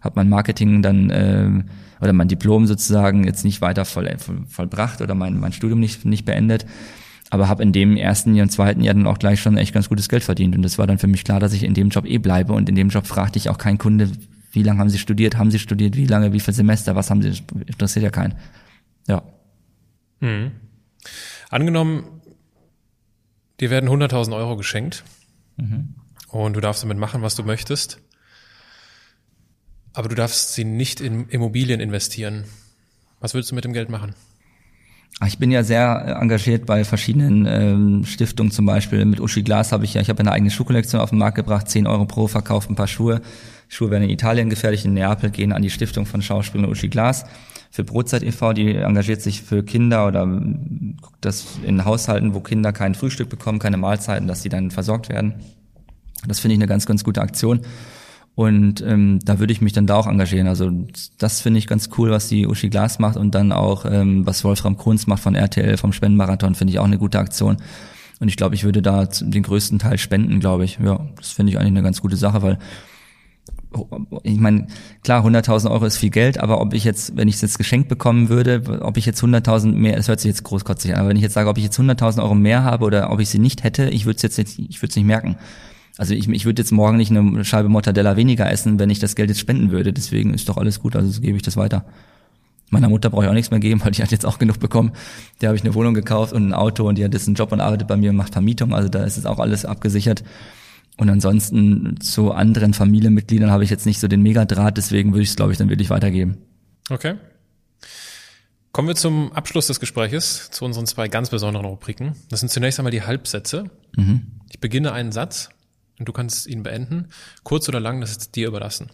Habe mein Marketing dann äh, oder mein Diplom sozusagen jetzt nicht weiter voll, voll, vollbracht oder mein, mein Studium nicht, nicht beendet aber habe in dem ersten Jahr und zweiten Jahr dann auch gleich schon echt ganz gutes Geld verdient. Und das war dann für mich klar, dass ich in dem Job eh bleibe. Und in dem Job fragte ich auch keinen Kunde, wie lange haben Sie studiert, haben Sie studiert, wie lange, wie viel Semester, was haben Sie, interessiert ja keinen. Ja. Hm. Angenommen, dir werden 100.000 Euro geschenkt mhm. und du darfst damit machen, was du möchtest, aber du darfst sie nicht in Immobilien investieren. Was würdest du mit dem Geld machen? Ich bin ja sehr engagiert bei verschiedenen ähm, Stiftungen, zum Beispiel mit Uschi Glas habe ich ja, ich habe eine eigene Schuhkollektion auf den Markt gebracht, 10 Euro pro verkauft ein paar Schuhe. Schuhe werden in Italien gefährlich, in Neapel gehen an die Stiftung von Schauspielerin Uschi Glas. Für Brotzeit e.V., die engagiert sich für Kinder oder guckt das in Haushalten, wo Kinder kein Frühstück bekommen, keine Mahlzeiten, dass sie dann versorgt werden. Das finde ich eine ganz, ganz gute Aktion. Und ähm, da würde ich mich dann da auch engagieren. Also das finde ich ganz cool, was die Uschi Glas macht und dann auch, ähm, was Wolfram Kunz macht von RTL, vom Spendenmarathon, finde ich auch eine gute Aktion. Und ich glaube, ich würde da den größten Teil spenden, glaube ich. Ja, das finde ich eigentlich eine ganz gute Sache, weil ich meine, klar, 100.000 Euro ist viel Geld, aber ob ich jetzt, wenn ich es jetzt geschenkt bekommen würde, ob ich jetzt 100.000 mehr, es hört sich jetzt großkotzig an, aber wenn ich jetzt sage, ob ich jetzt 100.000 Euro mehr habe oder ob ich sie nicht hätte, ich würde es jetzt, ich würde es nicht merken. Also ich, ich würde jetzt morgen nicht eine Scheibe Mortadella weniger essen, wenn ich das Geld jetzt spenden würde. Deswegen ist doch alles gut, also so gebe ich das weiter. Meiner Mutter brauche ich auch nichts mehr geben, weil die hat jetzt auch genug bekommen. Der habe ich eine Wohnung gekauft und ein Auto und die hat jetzt einen Job und arbeitet bei mir und macht Vermietung. Also da ist jetzt auch alles abgesichert. Und ansonsten zu anderen Familienmitgliedern habe ich jetzt nicht so den Megadraht, deswegen würde ich es, glaube ich, dann wirklich weitergeben. Okay. Kommen wir zum Abschluss des Gespräches, zu unseren zwei ganz besonderen Rubriken. Das sind zunächst einmal die Halbsätze. Mhm. Ich beginne einen Satz und du kannst ihn beenden. Kurz oder lang, das ist dir überlassen.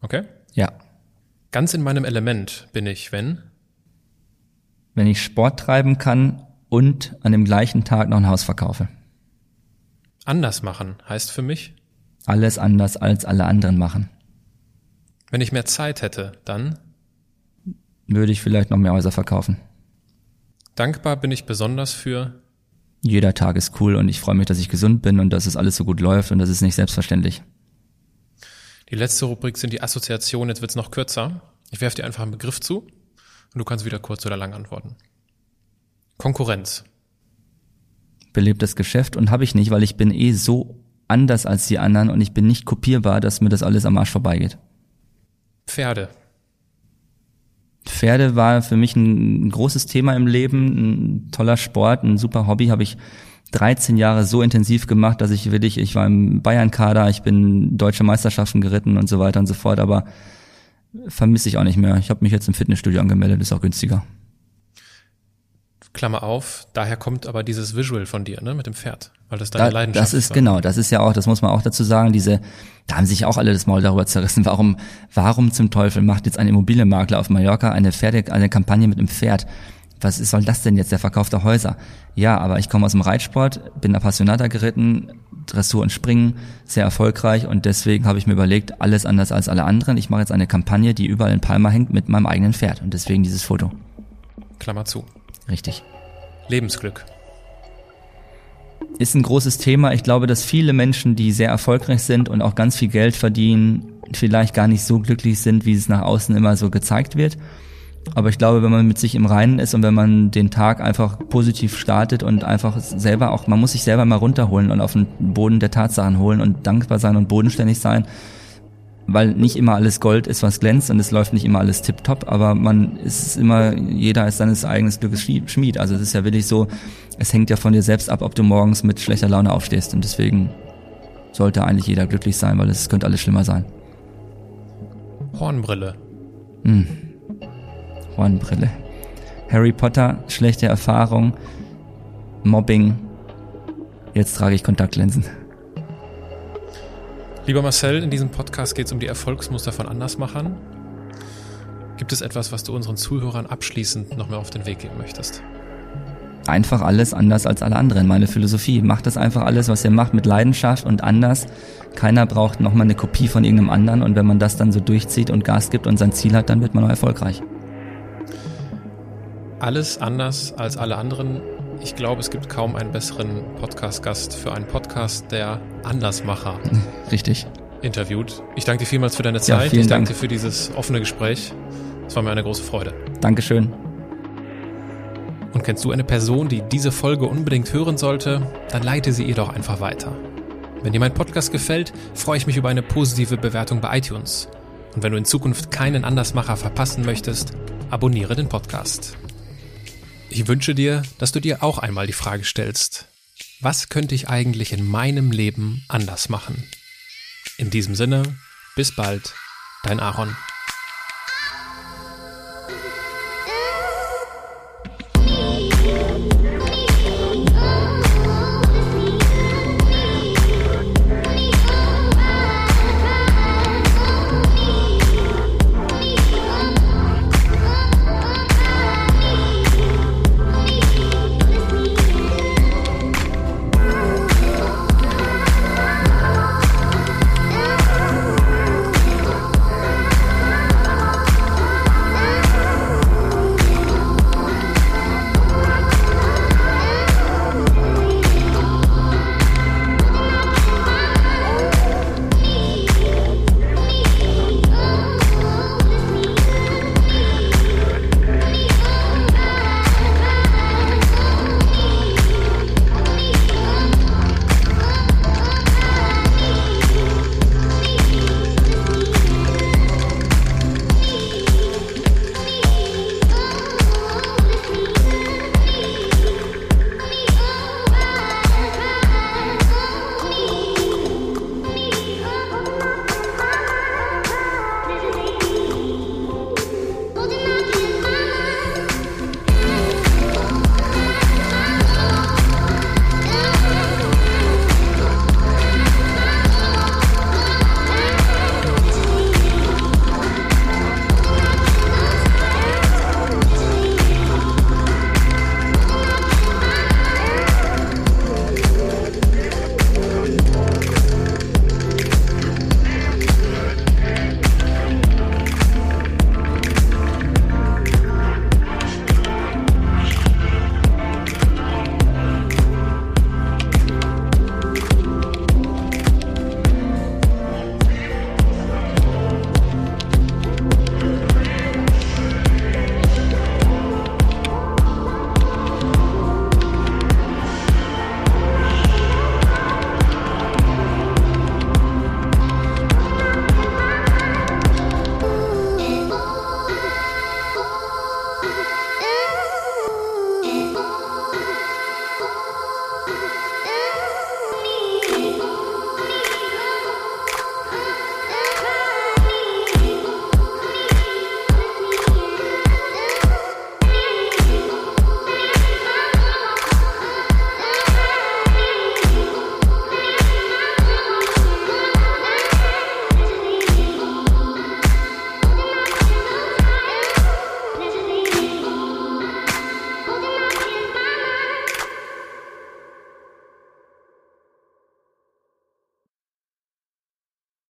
Okay? Ja. Ganz in meinem Element bin ich, wenn? Wenn ich Sport treiben kann und an dem gleichen Tag noch ein Haus verkaufe. Anders machen heißt für mich? Alles anders als alle anderen machen. Wenn ich mehr Zeit hätte, dann? Würde ich vielleicht noch mehr Häuser verkaufen. Dankbar bin ich besonders für? Jeder Tag ist cool und ich freue mich, dass ich gesund bin und dass es alles so gut läuft und das ist nicht selbstverständlich. Die letzte Rubrik sind die Assoziationen. Jetzt wird's noch kürzer. Ich werfe dir einfach einen Begriff zu und du kannst wieder kurz oder lang antworten. Konkurrenz. Belebtes Geschäft und habe ich nicht, weil ich bin eh so anders als die anderen und ich bin nicht kopierbar, dass mir das alles am Arsch vorbeigeht. Pferde. Pferde war für mich ein großes Thema im Leben, ein toller Sport, ein super Hobby, habe ich 13 Jahre so intensiv gemacht, dass ich wirklich, ich war im Bayern-Kader, ich bin deutsche Meisterschaften geritten und so weiter und so fort, aber vermisse ich auch nicht mehr. Ich habe mich jetzt im Fitnessstudio angemeldet, ist auch günstiger. Klammer auf, daher kommt aber dieses Visual von dir, ne, mit dem Pferd, weil das deine da, Leidenschaft Das ist war. genau, das ist ja auch, das muss man auch dazu sagen, diese, da haben sich auch alle das Maul darüber zerrissen, warum, warum zum Teufel macht jetzt ein Immobilienmakler auf Mallorca eine Pferde, eine Kampagne mit einem Pferd? Was soll das denn jetzt, der Verkauf der Häuser? Ja, aber ich komme aus dem Reitsport, bin Appassionater geritten, Dressur und Springen, sehr erfolgreich und deswegen habe ich mir überlegt, alles anders als alle anderen. Ich mache jetzt eine Kampagne, die überall in Palma hängt mit meinem eigenen Pferd und deswegen dieses Foto. Klammer zu. Richtig. Lebensglück. Ist ein großes Thema. Ich glaube, dass viele Menschen, die sehr erfolgreich sind und auch ganz viel Geld verdienen, vielleicht gar nicht so glücklich sind, wie es nach außen immer so gezeigt wird. Aber ich glaube, wenn man mit sich im Reinen ist und wenn man den Tag einfach positiv startet und einfach selber auch, man muss sich selber mal runterholen und auf den Boden der Tatsachen holen und dankbar sein und bodenständig sein, weil nicht immer alles Gold ist, was glänzt und es läuft nicht immer alles tipptopp, aber man ist immer, jeder ist seines eigenen Glückes Schmied. Also es ist ja wirklich so, es hängt ja von dir selbst ab, ob du morgens mit schlechter Laune aufstehst und deswegen sollte eigentlich jeder glücklich sein, weil es könnte alles schlimmer sein. Hornbrille. Hm. Hornbrille. Harry Potter, schlechte Erfahrung. Mobbing. Jetzt trage ich Kontaktlinsen. Lieber Marcel, in diesem Podcast geht es um die Erfolgsmuster von Andersmachern. Gibt es etwas, was du unseren Zuhörern abschließend noch mehr auf den Weg geben möchtest? Einfach alles anders als alle anderen. Meine Philosophie. Macht das einfach alles, was ihr macht, mit Leidenschaft und anders. Keiner braucht nochmal eine Kopie von irgendeinem anderen und wenn man das dann so durchzieht und Gas gibt und sein Ziel hat, dann wird man auch erfolgreich. Alles anders als alle anderen. Ich glaube, es gibt kaum einen besseren Podcast-Gast für einen Podcast, der Andersmacher Richtig. interviewt. Ich danke dir vielmals für deine Ja, Zeit. vielen ich danke Dank. dir für dieses offene Gespräch. Es war mir eine große Freude. Dankeschön. Und kennst du eine Person, die diese Folge unbedingt hören sollte, dann leite sie ihr doch einfach weiter. Wenn dir mein Podcast gefällt, freue ich mich über eine positive Bewertung bei iTunes. Und wenn du in Zukunft keinen Andersmacher verpassen möchtest, abonniere den Podcast. Ich wünsche dir, dass du dir auch einmal die Frage stellst, was könnte ich eigentlich in meinem Leben anders machen? In diesem Sinne, bis bald, dein Aaron.